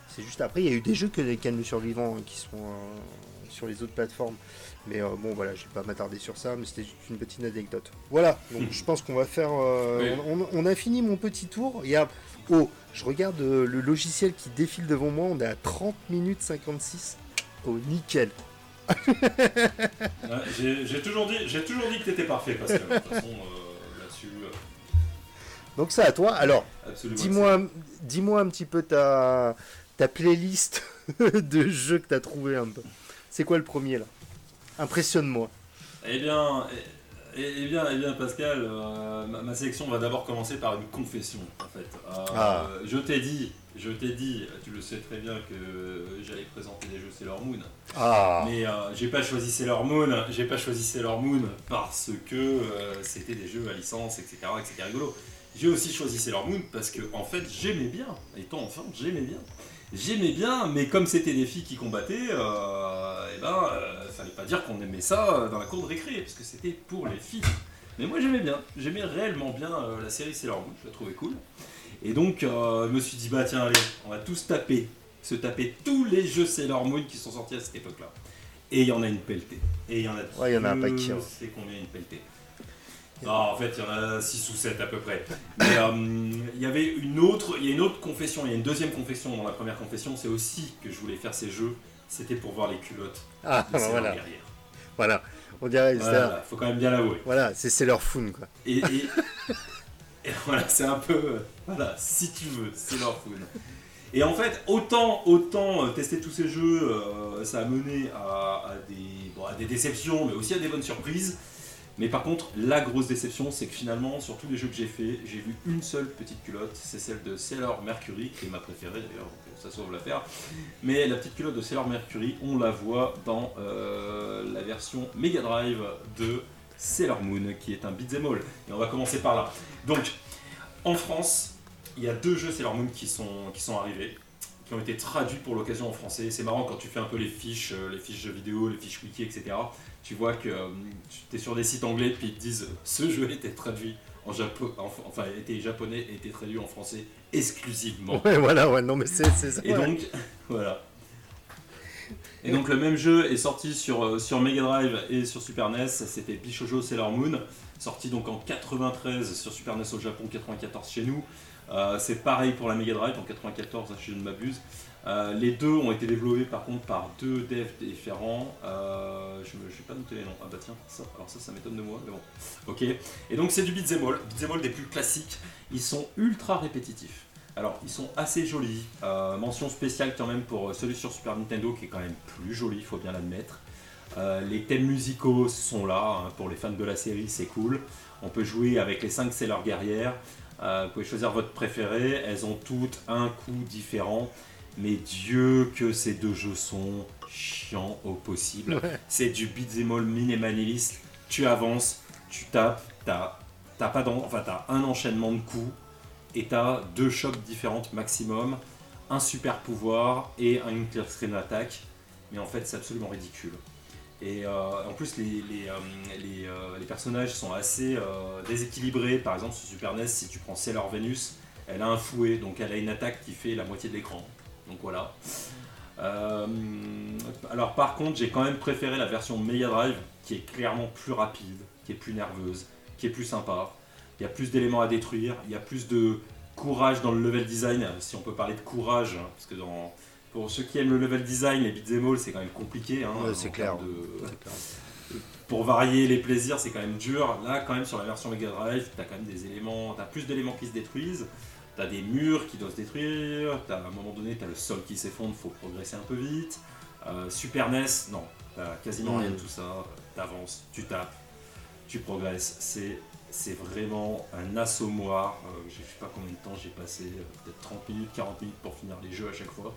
C'est juste après, il y a eu des jeux que les cannes le survivant hein, qui sont euh, sur les autres plateformes. Mais bon, voilà, je vais pas m'attarder sur ça, mais c'était juste une petite anecdote. Voilà, donc je pense qu'on va faire. Oui. on, a fini mon petit tour. Oh, je regarde euh, le logiciel qui défile devant moi, on est à 30 minutes 56. Oh, nickel. Ouais, j'ai j'ai toujours dit j'ai toujours dit que t'étais parfait parce que de toute façon euh, là-dessus euh, Donc, ça à toi. Alors, absolument. dis-moi dis-moi un petit peu ta, ta playlist de jeux que tu as trouvé un peu. C'est quoi le premier là? Impressionne-moi. Eh bien, eh, eh bien, eh bien Pascal, euh, ma, ma sélection va d'abord commencer par une confession, en fait. Euh, Ah. Je t'ai dit, je t'ai dit, tu le sais très bien que j'allais présenter des jeux Sailor Moon, Ah mais euh, j'ai pas choisi Sailor Moon, j'ai pas choisi Sailor Moon parce que c'était des jeux à licence, etc., et que c'était rigolo. J'ai aussi choisi Sailor Moon parce que, en fait, j'aimais bien, étant enfant, j'aimais bien. J'aimais bien, mais comme c'était des filles qui combattaient, euh, eh ben, euh, fallait pas dire qu'on aimait ça dans la cour de récré, parce que c'était pour les filles. Mais moi j'aimais bien, j'aimais réellement bien euh, la série Sailor Moon, je la trouvais cool. Et donc euh, je me suis dit, bah tiens, allez, on va tous taper, se taper tous les jeux Sailor Moon qui sont sortis à cette époque-là. Et il y en a une pelletée. Et il y en a Ouais, il y en a un paquet, ouais. sais combien une pelletée. Ah, en fait, il y en a 6 ou 7 à peu près. Mais euh, il y avait une autre, il y a une autre confession, il y a une deuxième confession dans la première confession, c'est aussi que je voulais faire ces jeux, c'était pour voir les culottes Ah, de Sailor voilà. Guerrière. Voilà. On dirait. un- Voilà, faut quand même bien l'avouer. Voilà, c'est Sailor Foon quoi. Et, et- et voilà, c'est un peu. euh, Voilà, si tu veux, c'est leur Foon. Et en fait, autant, autant euh, tester tous ces jeux, euh, ça a mené à, à des, bon, à des déceptions, mais aussi à des bonnes surprises. Mais par contre, la grosse déception, c'est que finalement, sur tous les jeux que j'ai fait, j'ai vu une seule petite culotte, c'est celle de Sailor Mercury, qui est ma préférée d'ailleurs, donc ça sauve l'affaire. Mais la petite culotte de Sailor Mercury, on la voit dans euh, la version Mega Drive de Sailor Moon, qui est un beat'em all. Et on va commencer par là. Donc, en France, il y a deux jeux Sailor Moon qui sont, arrivés, qui ont été traduits pour l'occasion en français. C'est marrant quand tu fais un peu les fiches, euh, les fiches vidéo, les fiches wiki, etc. Tu vois que tu es sur des sites anglais, puis ils te disent ce jeu était traduit en japonais, enfin était japonais et était traduit en français exclusivement. Ouais, voilà, ouais, non, mais c'est ça. Et ouais. donc, voilà. Et donc le même jeu est sorti sur, euh, sur Mega Drive et sur Super NES, c'était Bishojo Sailor Moon, sorti donc en 93 sur Super NES au Japon, 94 chez nous. Euh, c'est pareil pour la Mega Drive en 94 si je ne m'abuse. Euh, les deux ont été développés par contre par deux devs différents. Euh, je ne vais pas noter les noms. Ah bah tiens, ça, alors ça, ça m'étonne de moi, mais bon. Ok. Et donc c'est du beat'em all, beat'em all des plus classiques. Ils sont ultra répétitifs. Alors, ils sont assez jolis. Euh, mention spéciale quand même pour celui sur Super Nintendo qui est quand même plus joli, il faut bien l'admettre. Les thèmes musicaux sont là, hein, pour les fans de la série, c'est cool. On peut jouer avec les 5 Sailor guerrières. Vous pouvez choisir votre préféré. Elles ont toutes un coup différent. Mais Dieu que ces deux jeux sont chiants au possible. Ouais. C'est du beat'em all minimaliste. Tu avances, tu tapes, t'as t'as pas enfin, t'as un enchaînement de coups et t'as deux chocs différentes maximum. un super pouvoir et une clear screen attaque. Mais en fait, c'est absolument ridicule. Et euh, en plus, les, les, euh, les, euh, les personnages sont assez déséquilibrés. Par exemple, sur Super NES, si tu prends Sailor Venus, elle a un fouet, donc elle a une attaque qui fait la moitié de l'écran. Donc voilà. Euh, alors par contre, j'ai quand même préféré la version Mega Drive, qui est clairement plus rapide, qui est plus nerveuse, qui est plus sympa. Il y a plus d'éléments à détruire, il y a plus de courage dans le level design, si on peut parler de courage, hein, parce que dans, pour ceux qui aiment le level design, les beat'em all, c'est quand même compliqué. hein, Ouais, en c'est clair. termes de- C'est clair. pour varier les plaisirs, c'est quand même dur. Là, quand même, sur la version Mega Drive, t'as quand même des éléments, t'as plus d'éléments qui se détruisent. T'as des murs qui doivent se détruire. T'as, à un moment donné, t'as le sol qui s'effondre, faut progresser un peu vite. Euh, Super NES, non, t'as quasiment rien de tout ça. T'avances, tu tapes, tu progresses. C'est, c'est vraiment un assommoir. Euh, je sais pas combien de temps j'ai passé, euh, peut-être 30 minutes, 40 minutes pour finir les jeux à chaque fois.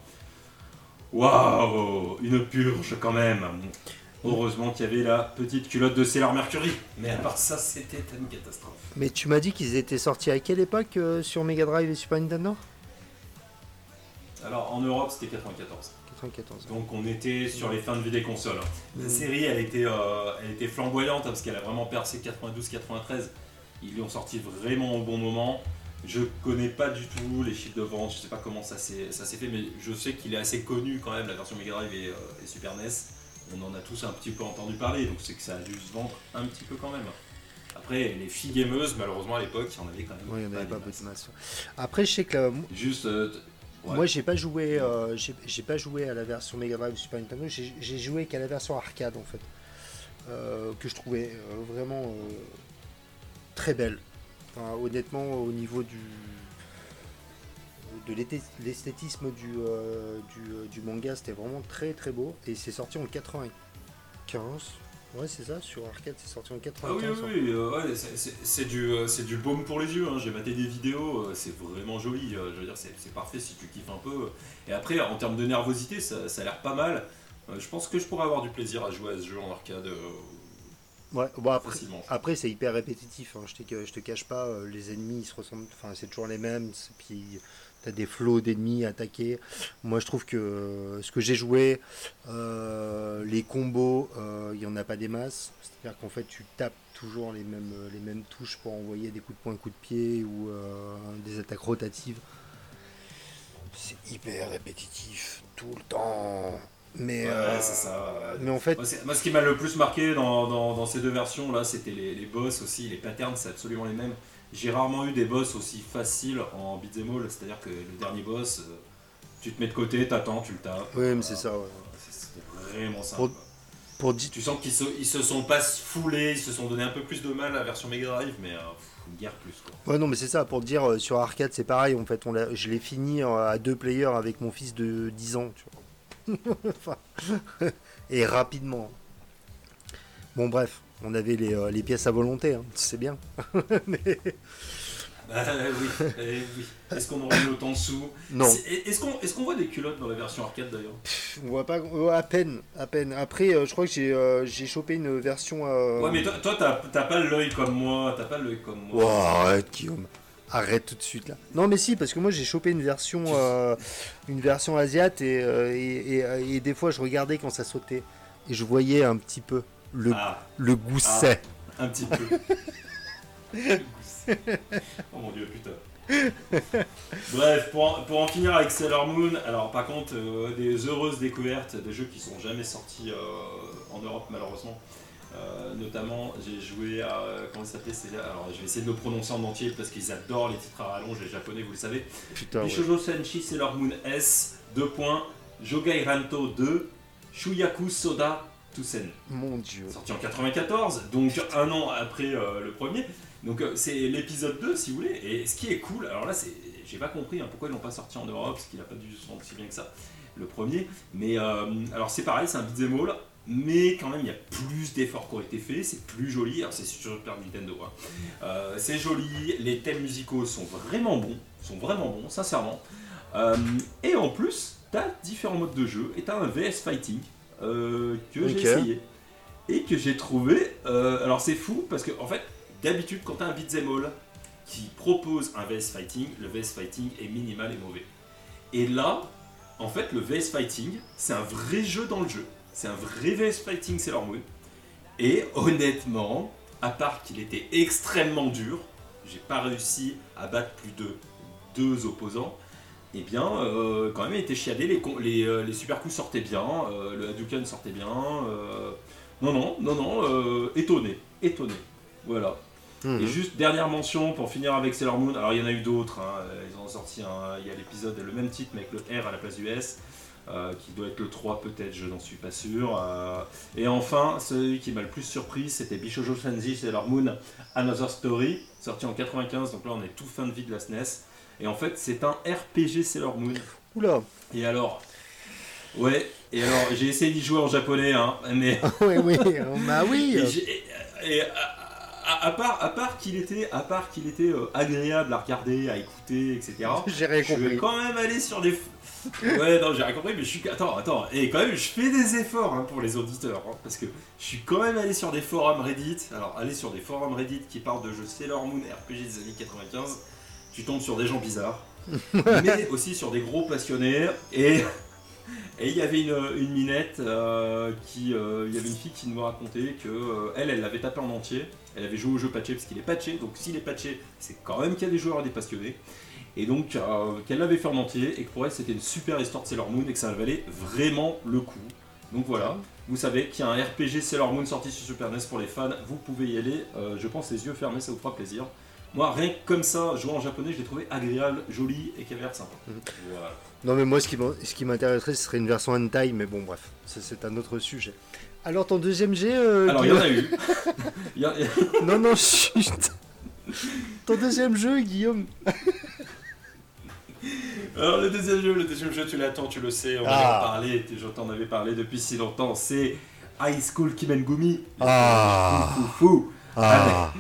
Waouh, une purge quand même. Heureusement qu'il y avait la petite culotte de Sailor Mercury. Mais à part ça, c'était une catastrophe. Mais tu m'as dit qu'ils étaient sortis à quelle époque euh, sur Mega Drive et Super Nintendo? Alors en Europe, c'était 94. 94. Donc on était sur les fins de vie des consoles. La Mm. série, elle était, euh, elle était flamboyante hein, parce qu'elle a vraiment percé 92-93. Ils l'ont sorti vraiment au bon moment. Je connais pas du tout les chiffres de vente, je sais pas comment ça s'est ça s'est fait, mais je sais qu'il est assez connu quand même, la version Mega Drive et, euh, et Super NES. On en a tous un petit peu entendu parler, donc c'est que ça a dû se vendre un petit peu quand même. Après, les filles gameuses, malheureusement à l'époque, il y en avait quand même. Oui, il n'y en avait pas beaucoup de masse. Après, je sais que là, Juste. euh, ouais. moi, j'ai pas joué, euh, j'ai pas joué à la version Mega Drive Super Nintendo. J'ai joué qu'à la version arcade en fait, Euh, que je trouvais euh, vraiment euh, très belle. Enfin, honnêtement, au niveau du de l'esthétisme du, euh, du, euh, du manga, c'était vraiment très très beau. Et c'est sorti en 95. Ouais, c'est ça, sur arcade, c'est sorti en Ah oui, 95. oui, oui, euh, ouais, c'est- c'est c'est du, euh, c'est du baume pour les yeux. hein. J'ai maté des vidéos, c'est vraiment joli. Je veux dire, c'est parfait si tu kiffes un peu. Et après, en termes de nervosité, ça, ça a l'air pas mal. Je pense que je pourrais avoir du plaisir à jouer à ce jeu en arcade Ouais, bon après, c'est hyper répétitif, hein, je, te, je te cache pas, les ennemis ils se ressemblent, enfin c'est toujours les mêmes, puis t'as des flots d'ennemis à attaquer. Moi je trouve que euh, ce que j'ai joué, euh, les combos, euh, il y en a pas des masses, c'est-à-dire qu'en fait tu tapes toujours les mêmes, les mêmes touches pour envoyer des coups de poing, coups de pied ou euh, des attaques rotatives. C'est hyper répétitif tout le temps. Mais, Ouais, euh, ça. mais en fait, Moi, ce qui m'a le plus marqué dans, dans- dans ces deux versions là, c'était les, les boss aussi. Les patterns, c'est absolument les mêmes. J'ai rarement eu des boss aussi faciles en beat'em all, c'est-à-dire que le dernier boss, euh, tu te mets de côté, t'attends, tu le tapes. oui, mais c'est ça. ouais. C'est- C'était vraiment simple. Pour- Tu sens qu'ils se, ils se sont pas foulés, ils se sont donné un peu plus de mal à la version Mega Drive, mais euh, guère plus quoi. Ouais, non, mais c'est ça, pour te dire, euh, sur arcade, c'est pareil, en fait, on l'a- je l'ai fini euh, à deux players avec mon fils de 10 ans, tu vois. Enfin, et rapidement. Bon, bref, on avait les, euh, les pièces à volonté, hein, c'est bien. Mais Bah oui, eh oui. Est-ce qu'on aurait eu autant de sous non, Est-ce qu'on est voit des culottes dans la version arcade d'ailleurs on voit pas, ouais, à peine, à peine. Après, euh, je crois que j'ai euh, chopé une version. euh, Ouais, mais toi, t'as pas l'œil comme moi, t'as pas l'œil comme moi. Oh, arrête, Guillaume. Arrête tout de suite là. Non mais si parce que moi j'ai chopé une version euh, une version asiate et, euh, et, et- et des fois je regardais quand ça sautait et je voyais un petit peu le, Ah, le gousset. un petit peu. oh mon dieu, putain. Bref, pour en, pour en finir avec Sailor Moon, alors par contre, euh, des heureuses découvertes, des jeux qui sont jamais sortis euh, en Europe malheureusement. Euh, notamment, j'ai joué à. Comment ça s'appelait Alors, je vais essayer de le prononcer en entier parce qu'ils adorent les titres à rallonge, les japonais, vous le savez. Putain, ouais. Senshi Sailor Moon S, 2 points, Jogai Ranto 2, Shuyaku Soda Tusen. Mon dieu. Sorti en 94, donc un an après euh, le premier. Donc euh, c'est l'épisode 2 si vous voulez. Et ce qui est cool, alors là c'est, j'ai pas compris hein, pourquoi ils l'ont pas sorti en Europe, parce qu'il a pas dû se vendre si bien que ça, le premier. Mais euh, alors c'est pareil, c'est un beat'em all, mais quand même il y a plus d'efforts qui ont été faits, c'est plus joli. Alors c'est sur Super Nintendo, hein. C'est joli, les thèmes musicaux sont vraiment bons, sont vraiment bons, sincèrement. Et en plus, t'as différents modes de jeu et t'as un VS Fighting euh, que j'ai essayé et que j'ai trouvé. euh, alors c'est fou parce que en fait, d'habitude, quand t'as un beat'em all qui propose un VS Fighting, le VS Fighting est minimal et mauvais. Et là, en fait, le VS Fighting, c'est un vrai jeu dans le jeu. C'est un vrai VS Fighting Sailor Moon. Et honnêtement, à part qu'il était extrêmement dur, j'ai pas réussi à battre plus de deux opposants. Eh bien, euh, quand même, il était chiadé, les, euh, les super coups sortaient bien, euh, le Hadouken sortait bien. euh, non, non, non, non, étonné, étonné. Voilà. Mhm. Et juste dernière mention pour finir avec Sailor Moon. Alors il y en a eu d'autres. hein, Ils ont sorti un. Il y a l'épisode le même titre mais avec le R à la place du S. qui doit être le 3 peut-être, je n'en suis pas sûr. et enfin, celui qui m'a le plus surpris, c'était Bishojo Senji Sailor Moon Another Story, sorti en 95. Donc là, on est tout fin de vie de la SNES. Et en fait, c'est un RPG Sailor Moon. Oula. Et alors, ouais. Et alors, j'ai essayé d'y jouer en japonais, hein, mais oui, oui. euh, Bah oui. et, à, part, à part qu'il était, à part qu'il était euh, agréable à regarder, à écouter, etc. J'ai rien Je vais compris. quand même aller sur des. Ouais, non, j'ai rien compris, mais je suis. Attends, attends. Et quand même, je fais des efforts hein, pour les auditeurs. hein, parce que je suis quand même allé sur des forums Reddit. Alors, aller sur des forums Reddit qui parlent de jeux Sailor Moon RPG des années 95, tu tombes sur des gens bizarres. mais aussi sur des gros passionnés. Et. Et il y avait une, une minette euh, qui. euh, Il y avait une fille qui nous racontait que euh, elle, elle l'avait tapé en entier. Elle avait joué au jeu patché parce qu'il est patché. Donc s'il est patché, c'est quand même qu'il y a des joueurs et des passionnés. Et donc qu'elle l'avait fait en entier et que pour elle c'était une super histoire de Sailor Moon et que ça valait vraiment le coup. Donc voilà, vous savez qu'il y a un RPG Sailor Moon sorti sur Super NES pour les fans, vous pouvez y aller, je pense les yeux fermés, ça vous fera plaisir. Moi, rien que comme ça, jouer en japonais, je l'ai trouvé agréable, joli et qui avait l'air sympa. Mhm. Voilà. Non, mais moi, ce qui m'intéresserait, ce serait une version hentai, mais bon, bref, c'est un autre sujet. Alors, ton deuxième G euh, Alors, il y en a eu. Il y a- Non, non, chut Ton deuxième jeu, Guillaume Alors le deuxième jeu, le deuxième jeu, tu l'attends, tu le sais, on en Ah. a parlé, je t'en avais parlé depuis si longtemps, c'est High School Kimengumi. Ah. Fou, fou, fou. Ah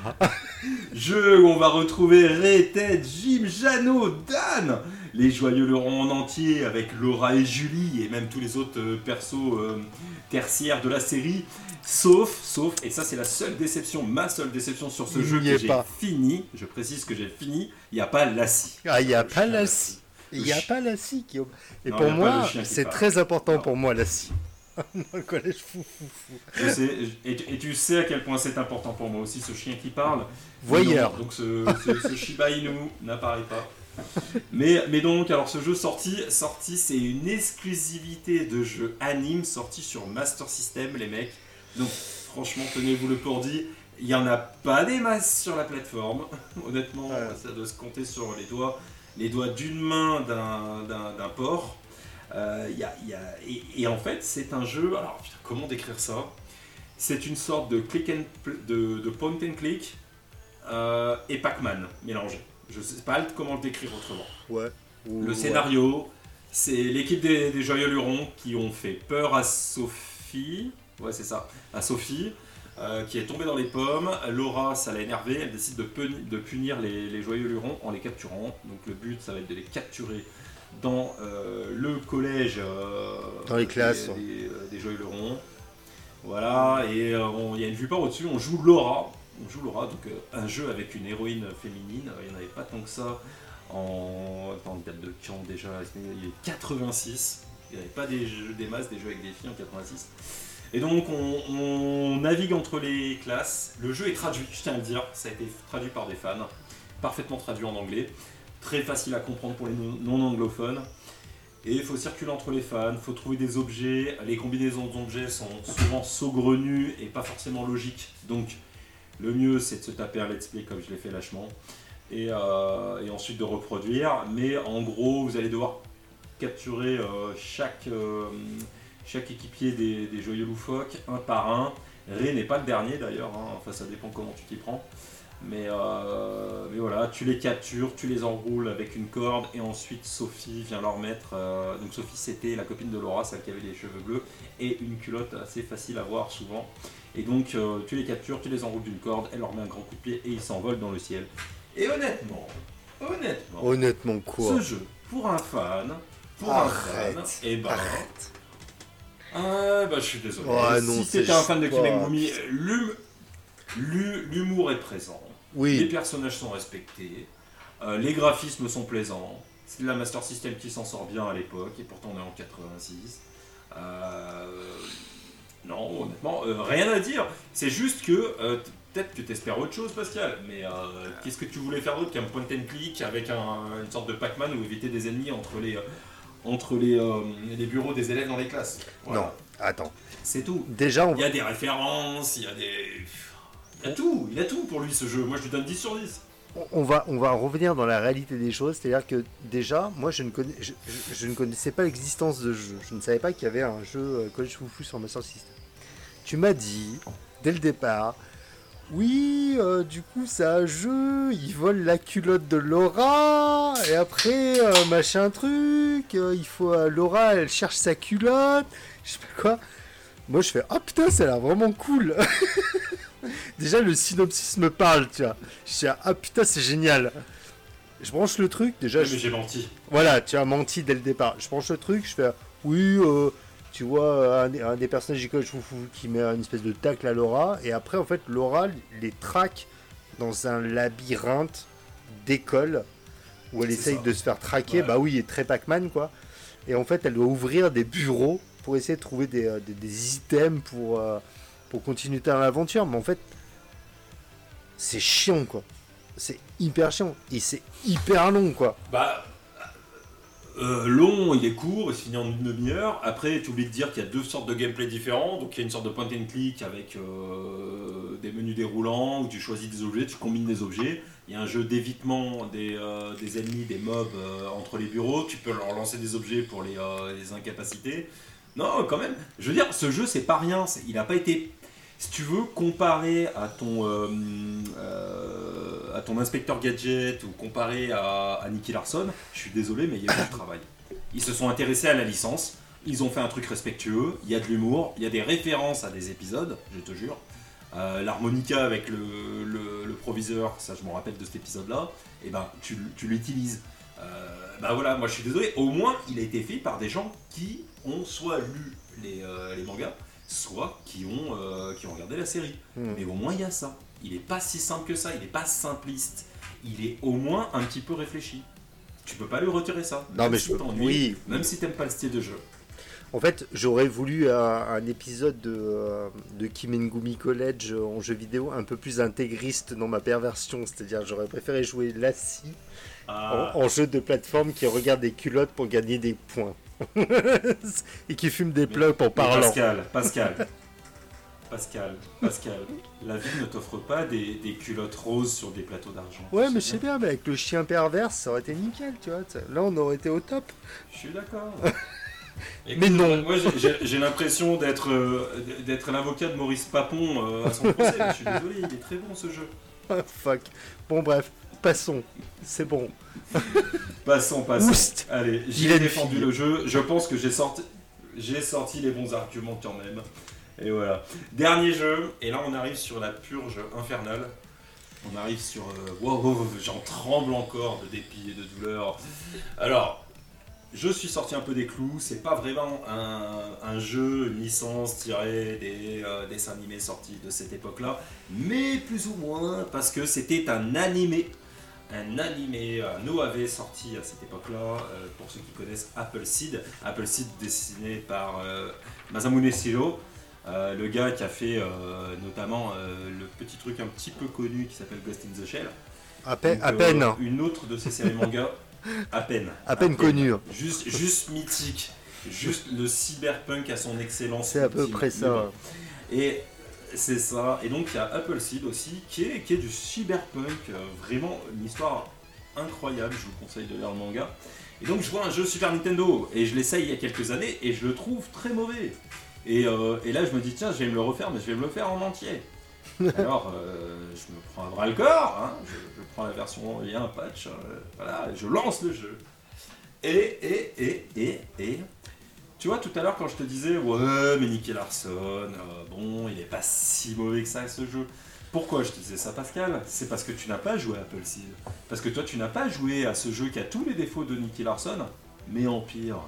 Jeu où on va retrouver Ray, Ted, Jim, Jano, Dan, les joyeux lurons en entier avec Laura et Julie et même tous les autres euh, persos euh, tertiaires de la série. Sauf, sauf, et ça c'est la seule déception, ma seule déception sur ce Il jeu que j'ai fini, je précise que j'ai fini, il n'y a pas Lassie. Ah, il n'y a pas Lassie. scie. Il n'y a pas la scie, Guillaume. Et Non, pour moi, c'est très important pour moi, la scie. Dans le collège fou, fou, fou. Je sais, et, tu- et tu sais à quel point c'est important pour moi aussi ce chien qui parle. Voyeur. Donc, ce, ce- ce Shiba Inu n'apparaît pas. Mais, mais donc, alors ce jeu sorti, sorti c'est une exclusivité de jeu anime sorti sur Master System, les mecs. Donc, franchement, tenez-vous le pour dit, il n'y en a pas des masses sur la plateforme. Honnêtement, Ouais. ça doit se compter sur les doigts, les doigts d'une main d'un porc. Euh, il y a- il y a- et, et en fait, c'est un jeu. Alors, putain, comment décrire ça? C'est une sorte de click and pl- de, de point and click euh, et Pac-Man mélangé. Je sais pas comment le décrire autrement. Ouais. Le ouais. scénario, c'est l'équipe des, des Joyeux Lurons qui ont fait peur à Sophie. Ouais, c'est ça. À Sophie, euh, qui est tombée dans les pommes. Laura, ça l'a énervée. Elle décide de punir les, les Joyeux Lurons en les capturant. Donc le but, ça va être de les capturer dans euh, le collège. euh, Dans les des- classes. Des, euh, des Joyeux Lurons. Voilà, et il y a une vue par au-dessus. On joue Laura. On joue Laura, donc un jeu avec une héroïne féminine. Il n'y en avait pas tant que ça en. Attends, date de quand déjà Il est 86. Il n'y avait pas des, jeux, des masses, des jeux avec des filles en 86. Et donc on, on navigue entre les classes. Le jeu est traduit, je tiens à le dire. Ça a été traduit par des fans. Parfaitement traduit en anglais. Très facile à comprendre pour les non- non-anglophones. Et il faut circuler entre les fans, il faut trouver des objets. Les combinaisons d'objets sont souvent saugrenues et pas forcément logiques. Donc le mieux c'est de se taper un let's play comme je l'ai fait lâchement. Et, euh, ensuite de reproduire. Mais en gros, vous allez devoir capturer euh, chaque, euh, chaque équipier des, des joyeux loufoques un par un. Ré n'est pas le dernier d'ailleurs, hein. enfin ça dépend comment tu t'y prends. Mais, euh, mais voilà, tu les captures, tu les enroules avec une corde et ensuite Sophie vient leur mettre. euh, donc Sophie c'était la copine de Laura, celle qui avait les cheveux bleus et une culotte assez facile à voir souvent. Et donc euh, tu les captures, tu les enroules d'une corde, elle leur met un grand coup de pied et ils s'envolent dans le ciel. Et honnêtement, honnêtement, Honnêtement, quoi ce jeu, pour un fan, pour Arrête, un fan, et ben, Arrête. ah, bah je suis désolé. Ouais, non, si t'étais un fan de Kimengumi, l'hum- l'hu- l'humour est présent, les personnages sont respectés, euh, les graphismes sont plaisants, C'est la Master System qui s'en sort bien à l'époque, et pourtant on est en 86. Euh, non, honnêtement, euh, rien à dire. C'est juste que peut-être que tu espères autre chose, Pascal. Mais qu'est-ce que tu voulais faire d'autre qu'un point and click avec un- une sorte de Pac-Man ou éviter des ennemis entre les, entre les, euh, les bureaux des élèves dans les classes? Voilà. Non, attends. C'est tout. Déjà, on Il y a des références, il y a des. Il a tout, il a tout pour lui ce jeu. Moi je lui donne 10 sur 10. on va, on va revenir dans la réalité des choses. C'est-à-dire que déjà, moi, je ne, connais, je, ne connaissais pas l'existence de jeu. Je ne savais pas qu'il y avait un jeu euh, College Foufou sur Master System. Tu m'as dit, dès le départ, oui, euh, du coup, c'est un jeu, il vole la culotte de Laura, et après, euh, machin truc, il faut, Laura, elle cherche sa culotte, je sais pas quoi. Moi, je fais, ah putain, ça a l'air vraiment cool. Déjà, le synopsis me parle, tu vois. Je dis, ah putain, c'est génial. Je branche le truc, déjà, je- j'ai menti. voilà, tu as menti dès le départ. Je branche le truc, je fais oui, euh, tu vois, un, un des personnages du Foufou qui met une espèce de tacle à Laura, et après, en fait, Laura les traque dans un labyrinthe d'école où elle essaye ça. de se faire traquer. Ouais. Bah oui, très Pac-Man, quoi. Et en fait, elle doit ouvrir des bureaux pour essayer de trouver des, euh, des- items pour, euh, pour continuer dans l'aventure. Mais en fait, c'est chiant, quoi. C'est hyper chiant. Et c'est hyper long, quoi. Bah. euh, long, il est court, il se finit en une demi-heure. Après, tu oublies de dire qu'il y a deux sortes de gameplay différents. Donc, il y a une sorte de point and click avec euh, des menus déroulants où tu choisis des objets, tu combines des objets. Il y a un jeu d'évitement des, euh, des ennemis, des mobs euh, entre les bureaux. Tu peux leur lancer des objets pour les, euh, les incapaciter. Non, quand même. Je veux dire, ce jeu, c'est pas rien. Il n'a pas été. Si tu veux comparer à ton, euh, euh, à ton inspecteur gadget ou comparer à, à Nicky Larson, je suis désolé, mais il y a eu du travail. Ils se sont intéressés à la licence. Ils ont fait un truc respectueux. Il y a de l'humour. Il y a des références à des épisodes, je te jure. Euh, L'harmonica avec le, le- le proviseur, ça je me rappelle de cet épisode-là, et ben tu, tu l'utilises. Euh, bah voilà, moi je suis désolé, au moins il a été fait par des gens qui ont soit lu les, euh, les mangas, soit qui ont, euh, qui ont regardé la série. Hmm. Mais au moins il y a ça. Il est pas si simple que ça, il est pas simpliste. Il est au moins un petit peu réfléchi. Tu peux pas lui retirer ça. Non, Même mais si je peux- oui. Même si t'aimes pas le style de jeu. En fait, j'aurais voulu un, un épisode de, euh, de Kimengumi College en jeu vidéo un peu plus intégriste dans ma perversion. C'est-à-dire, j'aurais préféré jouer Lassie Ah, en, en jeu de plateforme qui regarde des culottes pour gagner des points. Et qui fume des en mais parlant. Pascal, Pascal, Pascal, Pascal, la vie ne t'offre pas des, des culottes roses sur des plateaux d'argent. Ouais, mais je sais bien. mais avec le chien perverse, ça aurait été nickel, tu vois. Là, on aurait été au top. Je suis d'accord. Mais non. Moi, j'ai- l'impression d'être euh, d'être l'avocat de Maurice Papon euh, à son procès. Je suis désolé, il est très bon ce jeu. Ah, fuck. Bon, bref, passons. C'est bon. Passons, passons. Oust. Allez, j'ai défendu fille. le jeu. Je pense que j'ai sorti, j'ai sorti les bons arguments quand même. Et voilà. Dernier jeu. Et là, on arrive sur la purge infernale. On arrive sur. euh, wow, wow, wow, j'en tremble encore de dépit et de douleur. Alors, je suis sorti un peu des clous. C'est pas vraiment un, un jeu, une licence tirée des euh, dessins animés sortis de cette époque-là, mais plus ou moins parce que c'était un animé un animé, un OAV sorti à cette époque-là, euh, pour ceux qui connaissent Appleseed. Appleseed dessiné par euh, Masamune Shiro, euh, le gars qui a fait euh, notamment euh, le petit truc un petit peu connu qui s'appelle Ghost in the Shell. À, peine Donc, à peine. Une autre de ses séries manga, à peine. À peine connue. Juste, juste mythique. Juste le cyberpunk à son excellence. C'est à peu près ça. Et c'est ça. Et donc il y a Appleseed aussi, qui est, qui est du cyberpunk, euh, vraiment une histoire incroyable. Je vous conseille de lire le manga. Et donc je vois un jeu Super Nintendo et je l'essaye il y a quelques années et je le trouve très mauvais. Et, euh, et là je me dis tiens je vais me le refaire mais je vais me le faire en entier. Alors euh, je me prends un bras le corps, hein, je, je prends la version il y a un patch, euh, voilà, je lance le jeu. Et et et et et tu vois, tout à l'heure, quand je te disais, ouais, mais Nicky Larson, euh, bon, il est pas si mauvais que ça, ce jeu. Pourquoi je te disais ça, Pascal? C'est parce que tu n'as pas joué à Appleseed. Parce que toi, tu n'as pas joué à ce jeu qui a tous les défauts de Nicky Larson, mais en pire.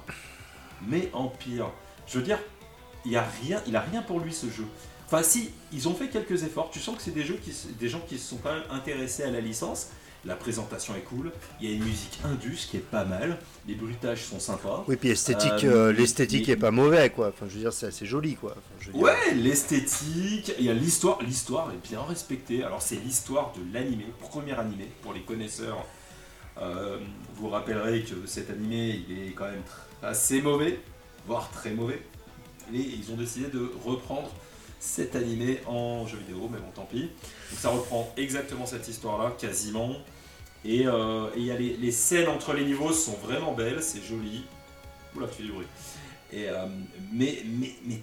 Mais en pire. Je veux dire, il a rien, il a rien pour lui, ce jeu. Enfin, si, ils ont fait quelques efforts. Tu sens que c'est des jeux qui, des gens qui se sont quand même intéressés à la licence. La présentation est cool. Il y a une musique indus qui est pas mal. Les bruitages sont sympas. Oui, puis esthétique, Euh, euh, l'esthétique mais- est pas mauvais, quoi. Enfin, je veux dire, c'est assez joli, quoi. Enfin, je veux dire- Ouais, l'esthétique, il y a l'histoire. L'histoire est bien respectée. Alors, c'est l'histoire de l'animé, premier animé pour les connaisseurs. Euh, vous rappellerez que cet animé, il est quand même assez mauvais, voire très mauvais. Et ils ont décidé de reprendre cet animé en jeu vidéo, mais bon, tant pis. Donc, ça reprend exactement cette histoire-là, quasiment. Et euh, il y a les, scènes entre les niveaux sont vraiment belles, c'est joli. Oula, tu fais du bruit. Et, euh, mais,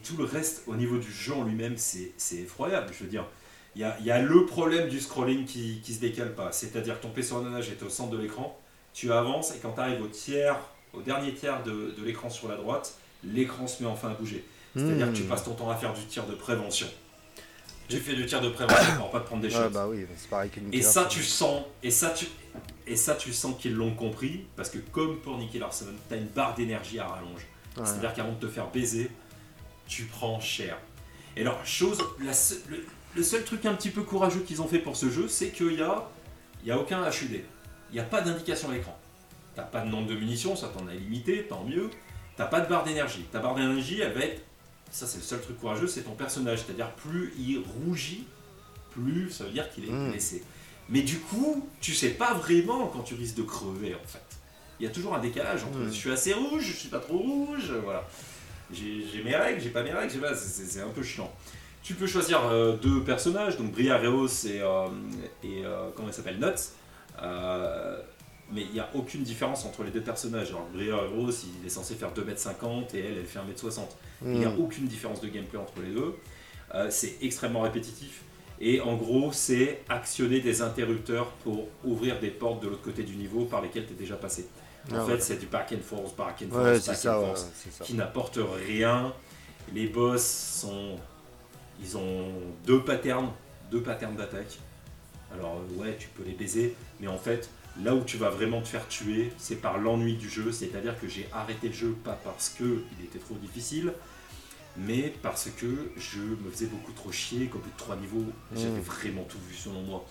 tout le reste, au niveau du jeu en lui-même, c'est effroyable. Je veux dire, il y a, le problème du scrolling qui, qui se décale pas. C'est-à-dire ton personnage est au centre de l'écran, tu avances et quand tu arrives au tiers, au dernier tiers de l'écran sur la droite, l'écran se met enfin à bouger. C'est-à-dire que tu Hmm. passes ton temps à faire du tir de prévention. Tu fais du tir de prévention pour pas te prendre des shots. Ouais, bah oui, c'est pareil que Et ça, tu sens, et ça, tu, et ça, tu sens qu'ils l'ont compris, parce que comme pour Nicky Larson, tu as une barre d'énergie à rallonge. Ouais. C'est-à-dire qu'avant de te faire baiser, tu prends cher. Et alors, chose, la le, le seul truc un petit peu courageux qu'ils ont fait pour ce jeu, c'est qu'il y a, il y a aucun HUD. Il n'y a pas d'indication à l'écran. T'as pas de nombre de munitions, ça t'en a limité, tant mieux. T'as pas de barre d'énergie. Ta barre d'énergie, elle va être, ça c'est le seul truc courageux, c'est ton personnage. C'est-à-dire plus il rougit, plus ça veut dire qu'il est Mm. blessé. Mais du coup, tu sais pas vraiment quand tu risques de crever en fait. Il y a toujours un décalage entre Mm. je suis assez rouge, je suis pas trop rouge, voilà. J'ai mes règles, j'ai pas mes règles, je sais pas, c'est- un peu chiant. Tu peux choisir euh, deux personnages, donc Briareos et, euh, et euh, comment il s'appelle Nuts. Mais il n'y a aucune différence entre les deux personnages. Alors Briareos, il est censé faire 2m50 et elle, elle fait 1m60. Il n'y a Hmm. aucune différence de gameplay entre les deux. Euh, c'est extrêmement répétitif. Et en gros, c'est actionner des interrupteurs pour ouvrir des portes de l'autre côté du niveau par lesquelles tu es déjà passé. En Ah fait, ouais. c'est du back and forth, back and forth, Ouais, back and ça, forth, qui n'apporte rien. Les boss sont. Ils ont deux patterns, deux patterns d'attaque. Alors, ouais, tu peux les baiser, mais en fait, là où tu vas vraiment te faire tuer, c'est par l'ennui du jeu. C'est-à-dire que j'ai arrêté le jeu pas parce que il était trop difficile, mais parce que je me faisais beaucoup trop chier, qu'au bout de trois niveaux, j'avais Mm. vraiment tout vu selon moi.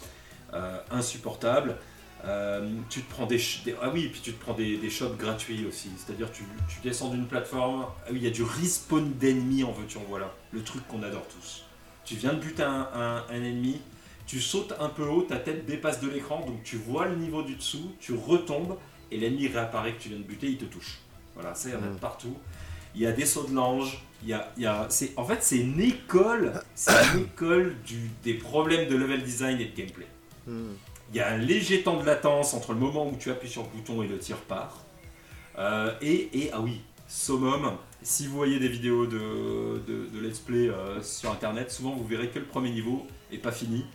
Euh, insupportable. Euh, tu te prends des, des- ah oui, puis tu te prends des, des shots gratuits aussi. C'est-à-dire tu, tu descends d'une plateforme, ah oui, il y a du respawn d'ennemis en veux-tu en voilà, le truc qu'on adore tous. Tu viens de buter un, un- un ennemi, tu sautes un peu haut, ta tête dépasse de l'écran, donc tu vois le niveau du dessous, tu retombes et l'ennemi réapparaît que tu viens de buter, il te touche. Voilà, ça il y en a Mm. de partout. Il y a des sauts de l'ange, il y a, il y a- c'est, en fait c'est une école, c'est une école du, des problèmes de level design et de gameplay. Hmm. Il y a un léger temps de latence entre le moment où tu appuies sur le bouton et le tir part. Euh, et, et, ah oui, Summum, si vous voyez des vidéos de, de, de let's play euh, sur internet, souvent vous verrez que le premier niveau est pas fini.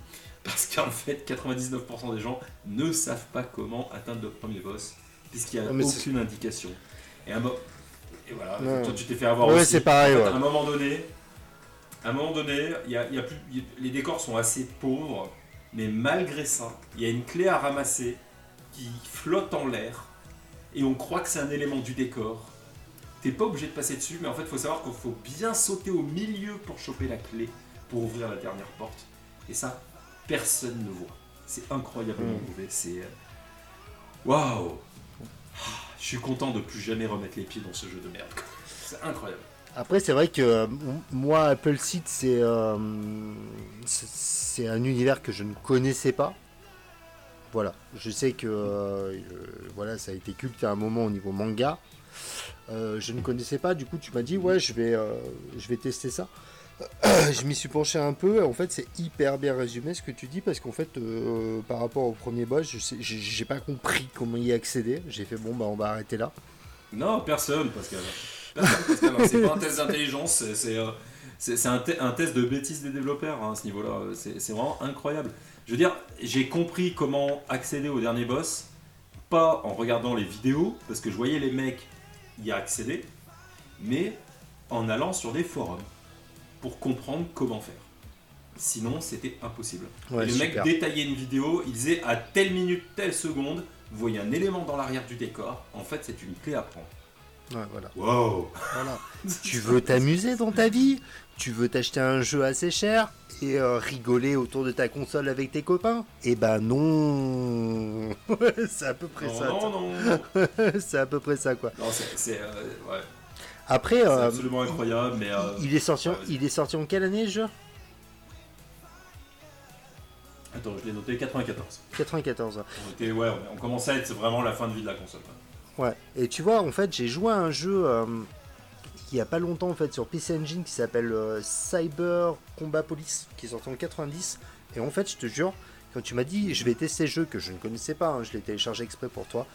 Parce qu'en fait, 99% des gens ne savent pas comment atteindre le premier boss, puisqu'il n'y a Ah, aucune indication. Et, un mo- et voilà, toi tu t'es fait avoir Ouais, aussi. c'est pareil, En fait, ouais. À un moment donné, à un moment donné, y a, y a plus, les décors sont assez pauvres, mais malgré ça, il y a une clé à ramasser qui flotte en l'air, et on croit que c'est un élément du décor. T'es pas obligé de passer dessus, mais en fait, il faut savoir qu'il faut bien sauter au milieu pour choper la clé, pour ouvrir la dernière porte. Et ça, personne ne voit. C'est incroyablement Mm. mauvais. C'est. euh, Waouh! Je suis content de plus jamais remettre les pieds dans ce jeu de merde. C'est incroyable. Après, c'est vrai que euh, moi, Apple Seed, c'est euh, c'est- c'est un univers que je ne connaissais pas. Voilà, je sais que euh, voilà, ça a été culte à un moment au niveau manga. Je ne connaissais pas, du coup, tu m'as dit, ouais, je vais, je vais tester ça. je m'y suis penché un peu. En fait, c'est hyper bien résumé ce que tu dis parce qu'en fait, euh, par rapport au premier boss, je j'ai pas compris comment y accéder. J'ai fait bon, bah, on va arrêter là. Non, personne, Pascal. Hein. C'est pas un test d'intelligence, c'est- euh, un, te- un test de bêtise des développeurs hein, à ce niveau-là. C'est vraiment incroyable. Je veux dire, j'ai compris comment accéder au dernier boss, pas en regardant les vidéos, parce que je voyais les mecs y accéder, mais en allant sur des forums pour comprendre comment faire. Sinon, c'était impossible. Ouais, Et le mec détaillait une vidéo, il disait à telle minute, telle seconde, vous voyez un élément dans l'arrière du décor, en fait c'est une clé à prendre. Ouais, voilà. Wow Voilà. tu veux t'amuser dans ta vie? Tu veux t'acheter un jeu assez cher et euh, rigoler autour de ta console avec tes copains? Eh ben non C'est à peu près Non, ça. non, non, c'est à peu près ça, quoi. non c'est, euh, ouais, Après, c'est euh, absolument incroyable, mais... euh, il, est sorti en, il est sorti en quelle année, ce jeu? Attends, je l'ai noté 94. 94. On, était, ouais, on, on commençait à être vraiment la fin de vie de la console. Ouais. Et tu vois, en fait, j'ai joué à un jeu euh, il y a pas longtemps en fait sur PC Engine qui s'appelle euh, Cyber Combat Police, qui est sorti en 90. Et en fait, je te jure, quand tu m'as dit je vais tester ce jeu que je ne connaissais pas, hein, je l'ai téléchargé exprès pour toi,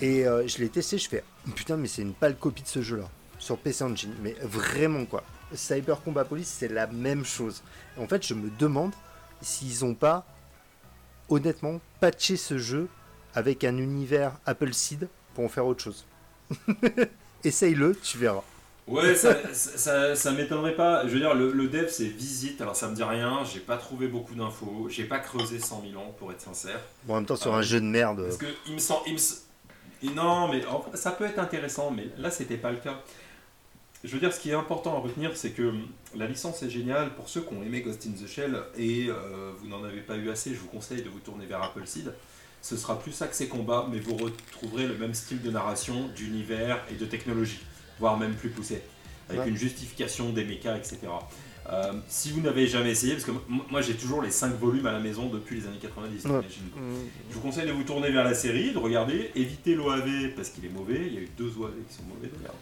et euh, je l'ai testé, je fais putain, mais c'est une pâle copie de ce jeu-là sur PC Engine, mais vraiment quoi. Cyber Combat Police, c'est la même chose. En fait, je me demande s'ils ont pas, honnêtement, patché ce jeu avec un univers Apple Seed pour en faire autre chose. Essaye-le, tu verras. Ouais, ça, ça, m'étonnerait pas. Je veux dire, le, le dev c'est Visite, alors ça me dit rien, j'ai pas trouvé beaucoup d'infos, j'ai pas creusé 100 000 ans pour être sincère. Bon, en même temps, sur Ah un jeu de merde. Parce que il me semble. il me s- Non, mais ça peut être intéressant, mais là c'était pas le cas. Je veux dire, ce qui est important à retenir, c'est que hum, la licence est géniale pour ceux qui ont aimé Ghost in the Shell et euh, vous n'en avez pas eu assez, je vous conseille de vous tourner vers Apple Seed. Ce sera plus axé combat, mais vous retrouverez le même style de narration, d'univers et de technologie, voire même plus poussé, avec Ouais. une justification des mechas, etc. Euh, si vous n'avez jamais essayé, parce que moi j'ai toujours les 5 volumes à la maison depuis les années 90, Ouais. t'imagines, quoi. Mm. je vous conseille de vous tourner vers la série, de regarder, éviter l'OAV parce qu'il est mauvais. Il y a eu deux OAV qui sont mauvais d'ailleurs.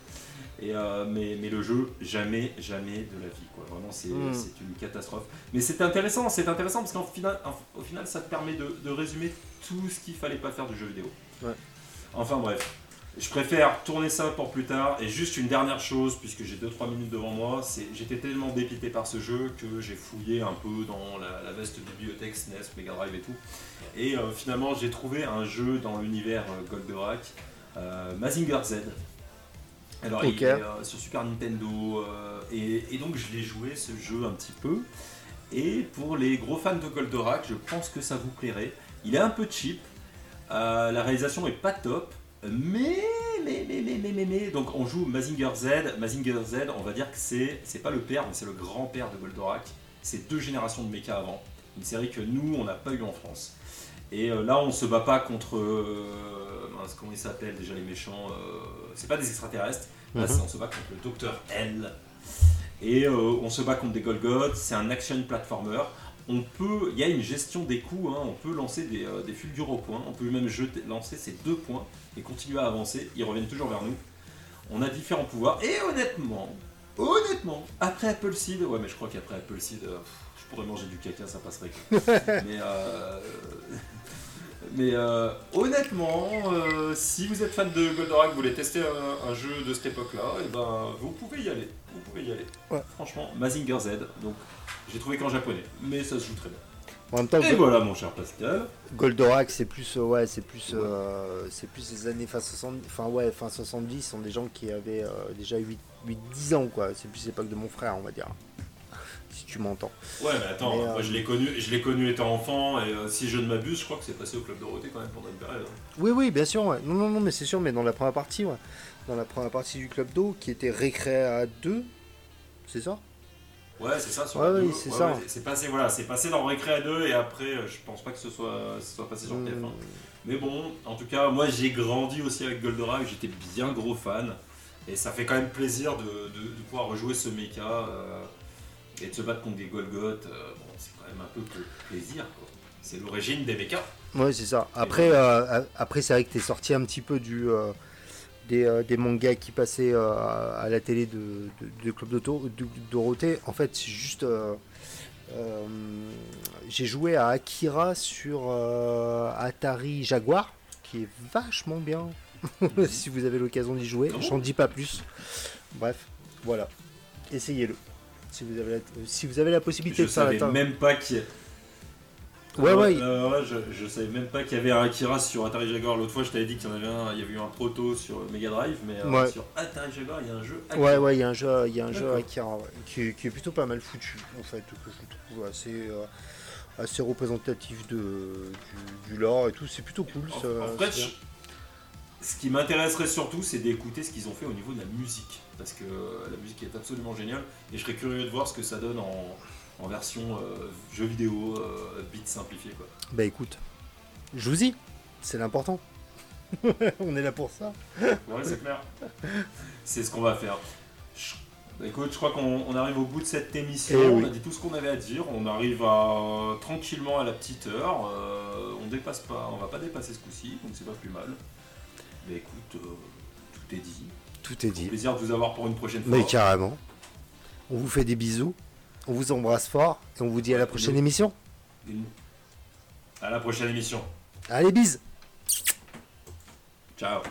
Et euh, mais, mais le jeu, jamais, jamais de la vie. Quoi. Vraiment, c'est Mm. c'est une catastrophe. Mais c'est intéressant, c'est intéressant parce qu'au final, au final, ça te permet de, de résumer tout ce qu'il fallait pas faire du jeu vidéo. Ouais. Enfin bref. Je préfère tourner ça pour plus tard. Et juste une dernière chose, puisque j'ai 2-3 minutes devant moi, c'est j'étais tellement dépité par ce jeu que j'ai fouillé un peu dans la, la vaste bibliothèque SNES, Mega Drive et tout. Et euh, finalement, j'ai trouvé un jeu dans l'univers euh, Goldorak, euh, Mazinger Z. Alors, il est euh, sur Super Nintendo. euh, et, et donc, je l'ai joué ce jeu un petit peu. Et pour les gros fans de Goldorak, je pense que ça vous plairait. Il est un peu cheap. euh, la réalisation est pas top. Mais, mais, mais, mais, mais, mais, mais, donc on joue Mazinger Z. Mazinger Z, on va dire que c'est, c'est pas le père, mais c'est le grand-père de Goldorak. C'est deux générations de mecha avant. Une série que nous, on n'a pas eu en France. Et là, on se bat pas contre. Euh, mince, comment ils s'appellent déjà les méchants euh, C'est pas des extraterrestres. Là, Mhm. on se bat contre le docteur L. Et euh, on se bat contre des Golgoth. C'est un action platformer. On peut, il y a une gestion des coups. hein, on peut lancer des, des fulgures au point. On peut même jeter, lancer ces deux points et continuer à avancer. Ils reviennent toujours vers nous. On a différents pouvoirs. Et honnêtement, honnêtement, après Apple Seed, ouais, mais je crois qu'après Apple Seed, euh, je pourrais manger du caca, ça passerait. mais euh, mais euh, honnêtement, euh, si vous êtes fan de Goldorak, vous voulez tester un, un jeu de cette époque-là, et ben vous pouvez y aller. Vous pouvez y aller. Ouais. Franchement, Mazinger Z. Donc, j'ai trouvé qu'en japonais, mais ça se joue très bien. En même temps, Et voilà, mon cher Pascal. Goldorak, c'est plus, euh, ouais, c'est plus, c'est plus les années fin 60, enfin ouais, fin 70, sont des gens qui avaient déjà 8, 8, 10 ans quoi. C'est plus l'époque de mon frère, on va dire. Si tu m'entends. Ouais, mais attends, Mais, euh, moi je l'ai connu, je l'ai connu étant enfant, et euh, si je ne m'abuse, je crois que c'est passé au Club Dorothée quand même pendant une période. hein. Oui, oui, bien sûr. Ouais. Non, non, non, mais c'est sûr, mais dans la première partie, ouais. Dans la première partie du club d'eau, qui était récré à 2, c'est ça? Ouais, c'est ça. Sur Ouais, oui, deux. c'est Ouais, ça. ouais, c'est passé, voilà, c'est passé dans Récré à 2 et après, euh, je pense pas que ce soit, ce soit passé sur Hmm. TF1. Mais bon, en tout cas, moi j'ai grandi aussi avec Goldorak, j'étais bien gros fan. Et ça fait quand même plaisir de, de- de pouvoir rejouer ce mecha euh, et de se battre contre des Golgoth. euh, bon, c'est quand même un peu que plaisir. quoi. C'est l'origine des mechas. Ouais, c'est ça. Après, euh, après c'est vrai que t'es sorti un petit peu du, euh, des, euh, des mangas qui passaient euh, à la télé de, de, de Club d'Auto- de- Dorothée. En fait, c'est juste. euh, J'ai joué à Akira sur Atari Jaguar, qui est vachement bien. si vous avez l'occasion d'y jouer, j'en dis pas plus. Bref, voilà. Essayez-le. Si vous avez la, si vous avez la possibilité Je de savais même pas a- Ouais, ouais. euh, ouais, je, je savais même pas qu'il y avait un Akira sur Atari Jaguar. L'autre fois, je t'avais dit qu'il y en avait un, il y avait eu un proto sur Mega Drive, mais euh, Ouais. sur Atari Jaguar, il y a un jeu Akira. Ouais, ouais, il y a un jeu, il y a un jeu. Akira ouais, qui, est- qui est plutôt pas mal foutu, en fait, que je trouve assez, euh, assez représentatif de, du, du lore et tout. C'est plutôt cool. En, ça, en fait, je- ce qui m'intéresserait surtout, c'est d'écouter ce qu'ils ont fait au niveau de la musique. Parce que la musique est absolument géniale. Et je serais curieux de voir ce que ça donne en, en version euh, jeu vidéo, euh, beat simplifié. Quoi. Bah écoute, je vous dis, c'est l'important. On est là pour ça. Ouais, c'est clair. C'est ce qu'on va faire. Je- bah, écoute, je crois qu'on on arrive au bout de cette émission. Eh on a dit tout ce qu'on avait à dire. On arrive à, tranquillement à la petite heure. Euh, on dépasse pas, on va pas dépasser ce coup-ci, donc c'est pas plus mal. Mais écoute, euh, tout est dit. Tout est dit. Plaisir de vous avoir pour une prochaine fois. Mais carrément. On vous fait des bisous. On vous embrasse fort. Et on vous dit à la prochaine émission. À la prochaine émission. Allez, bis Ciao.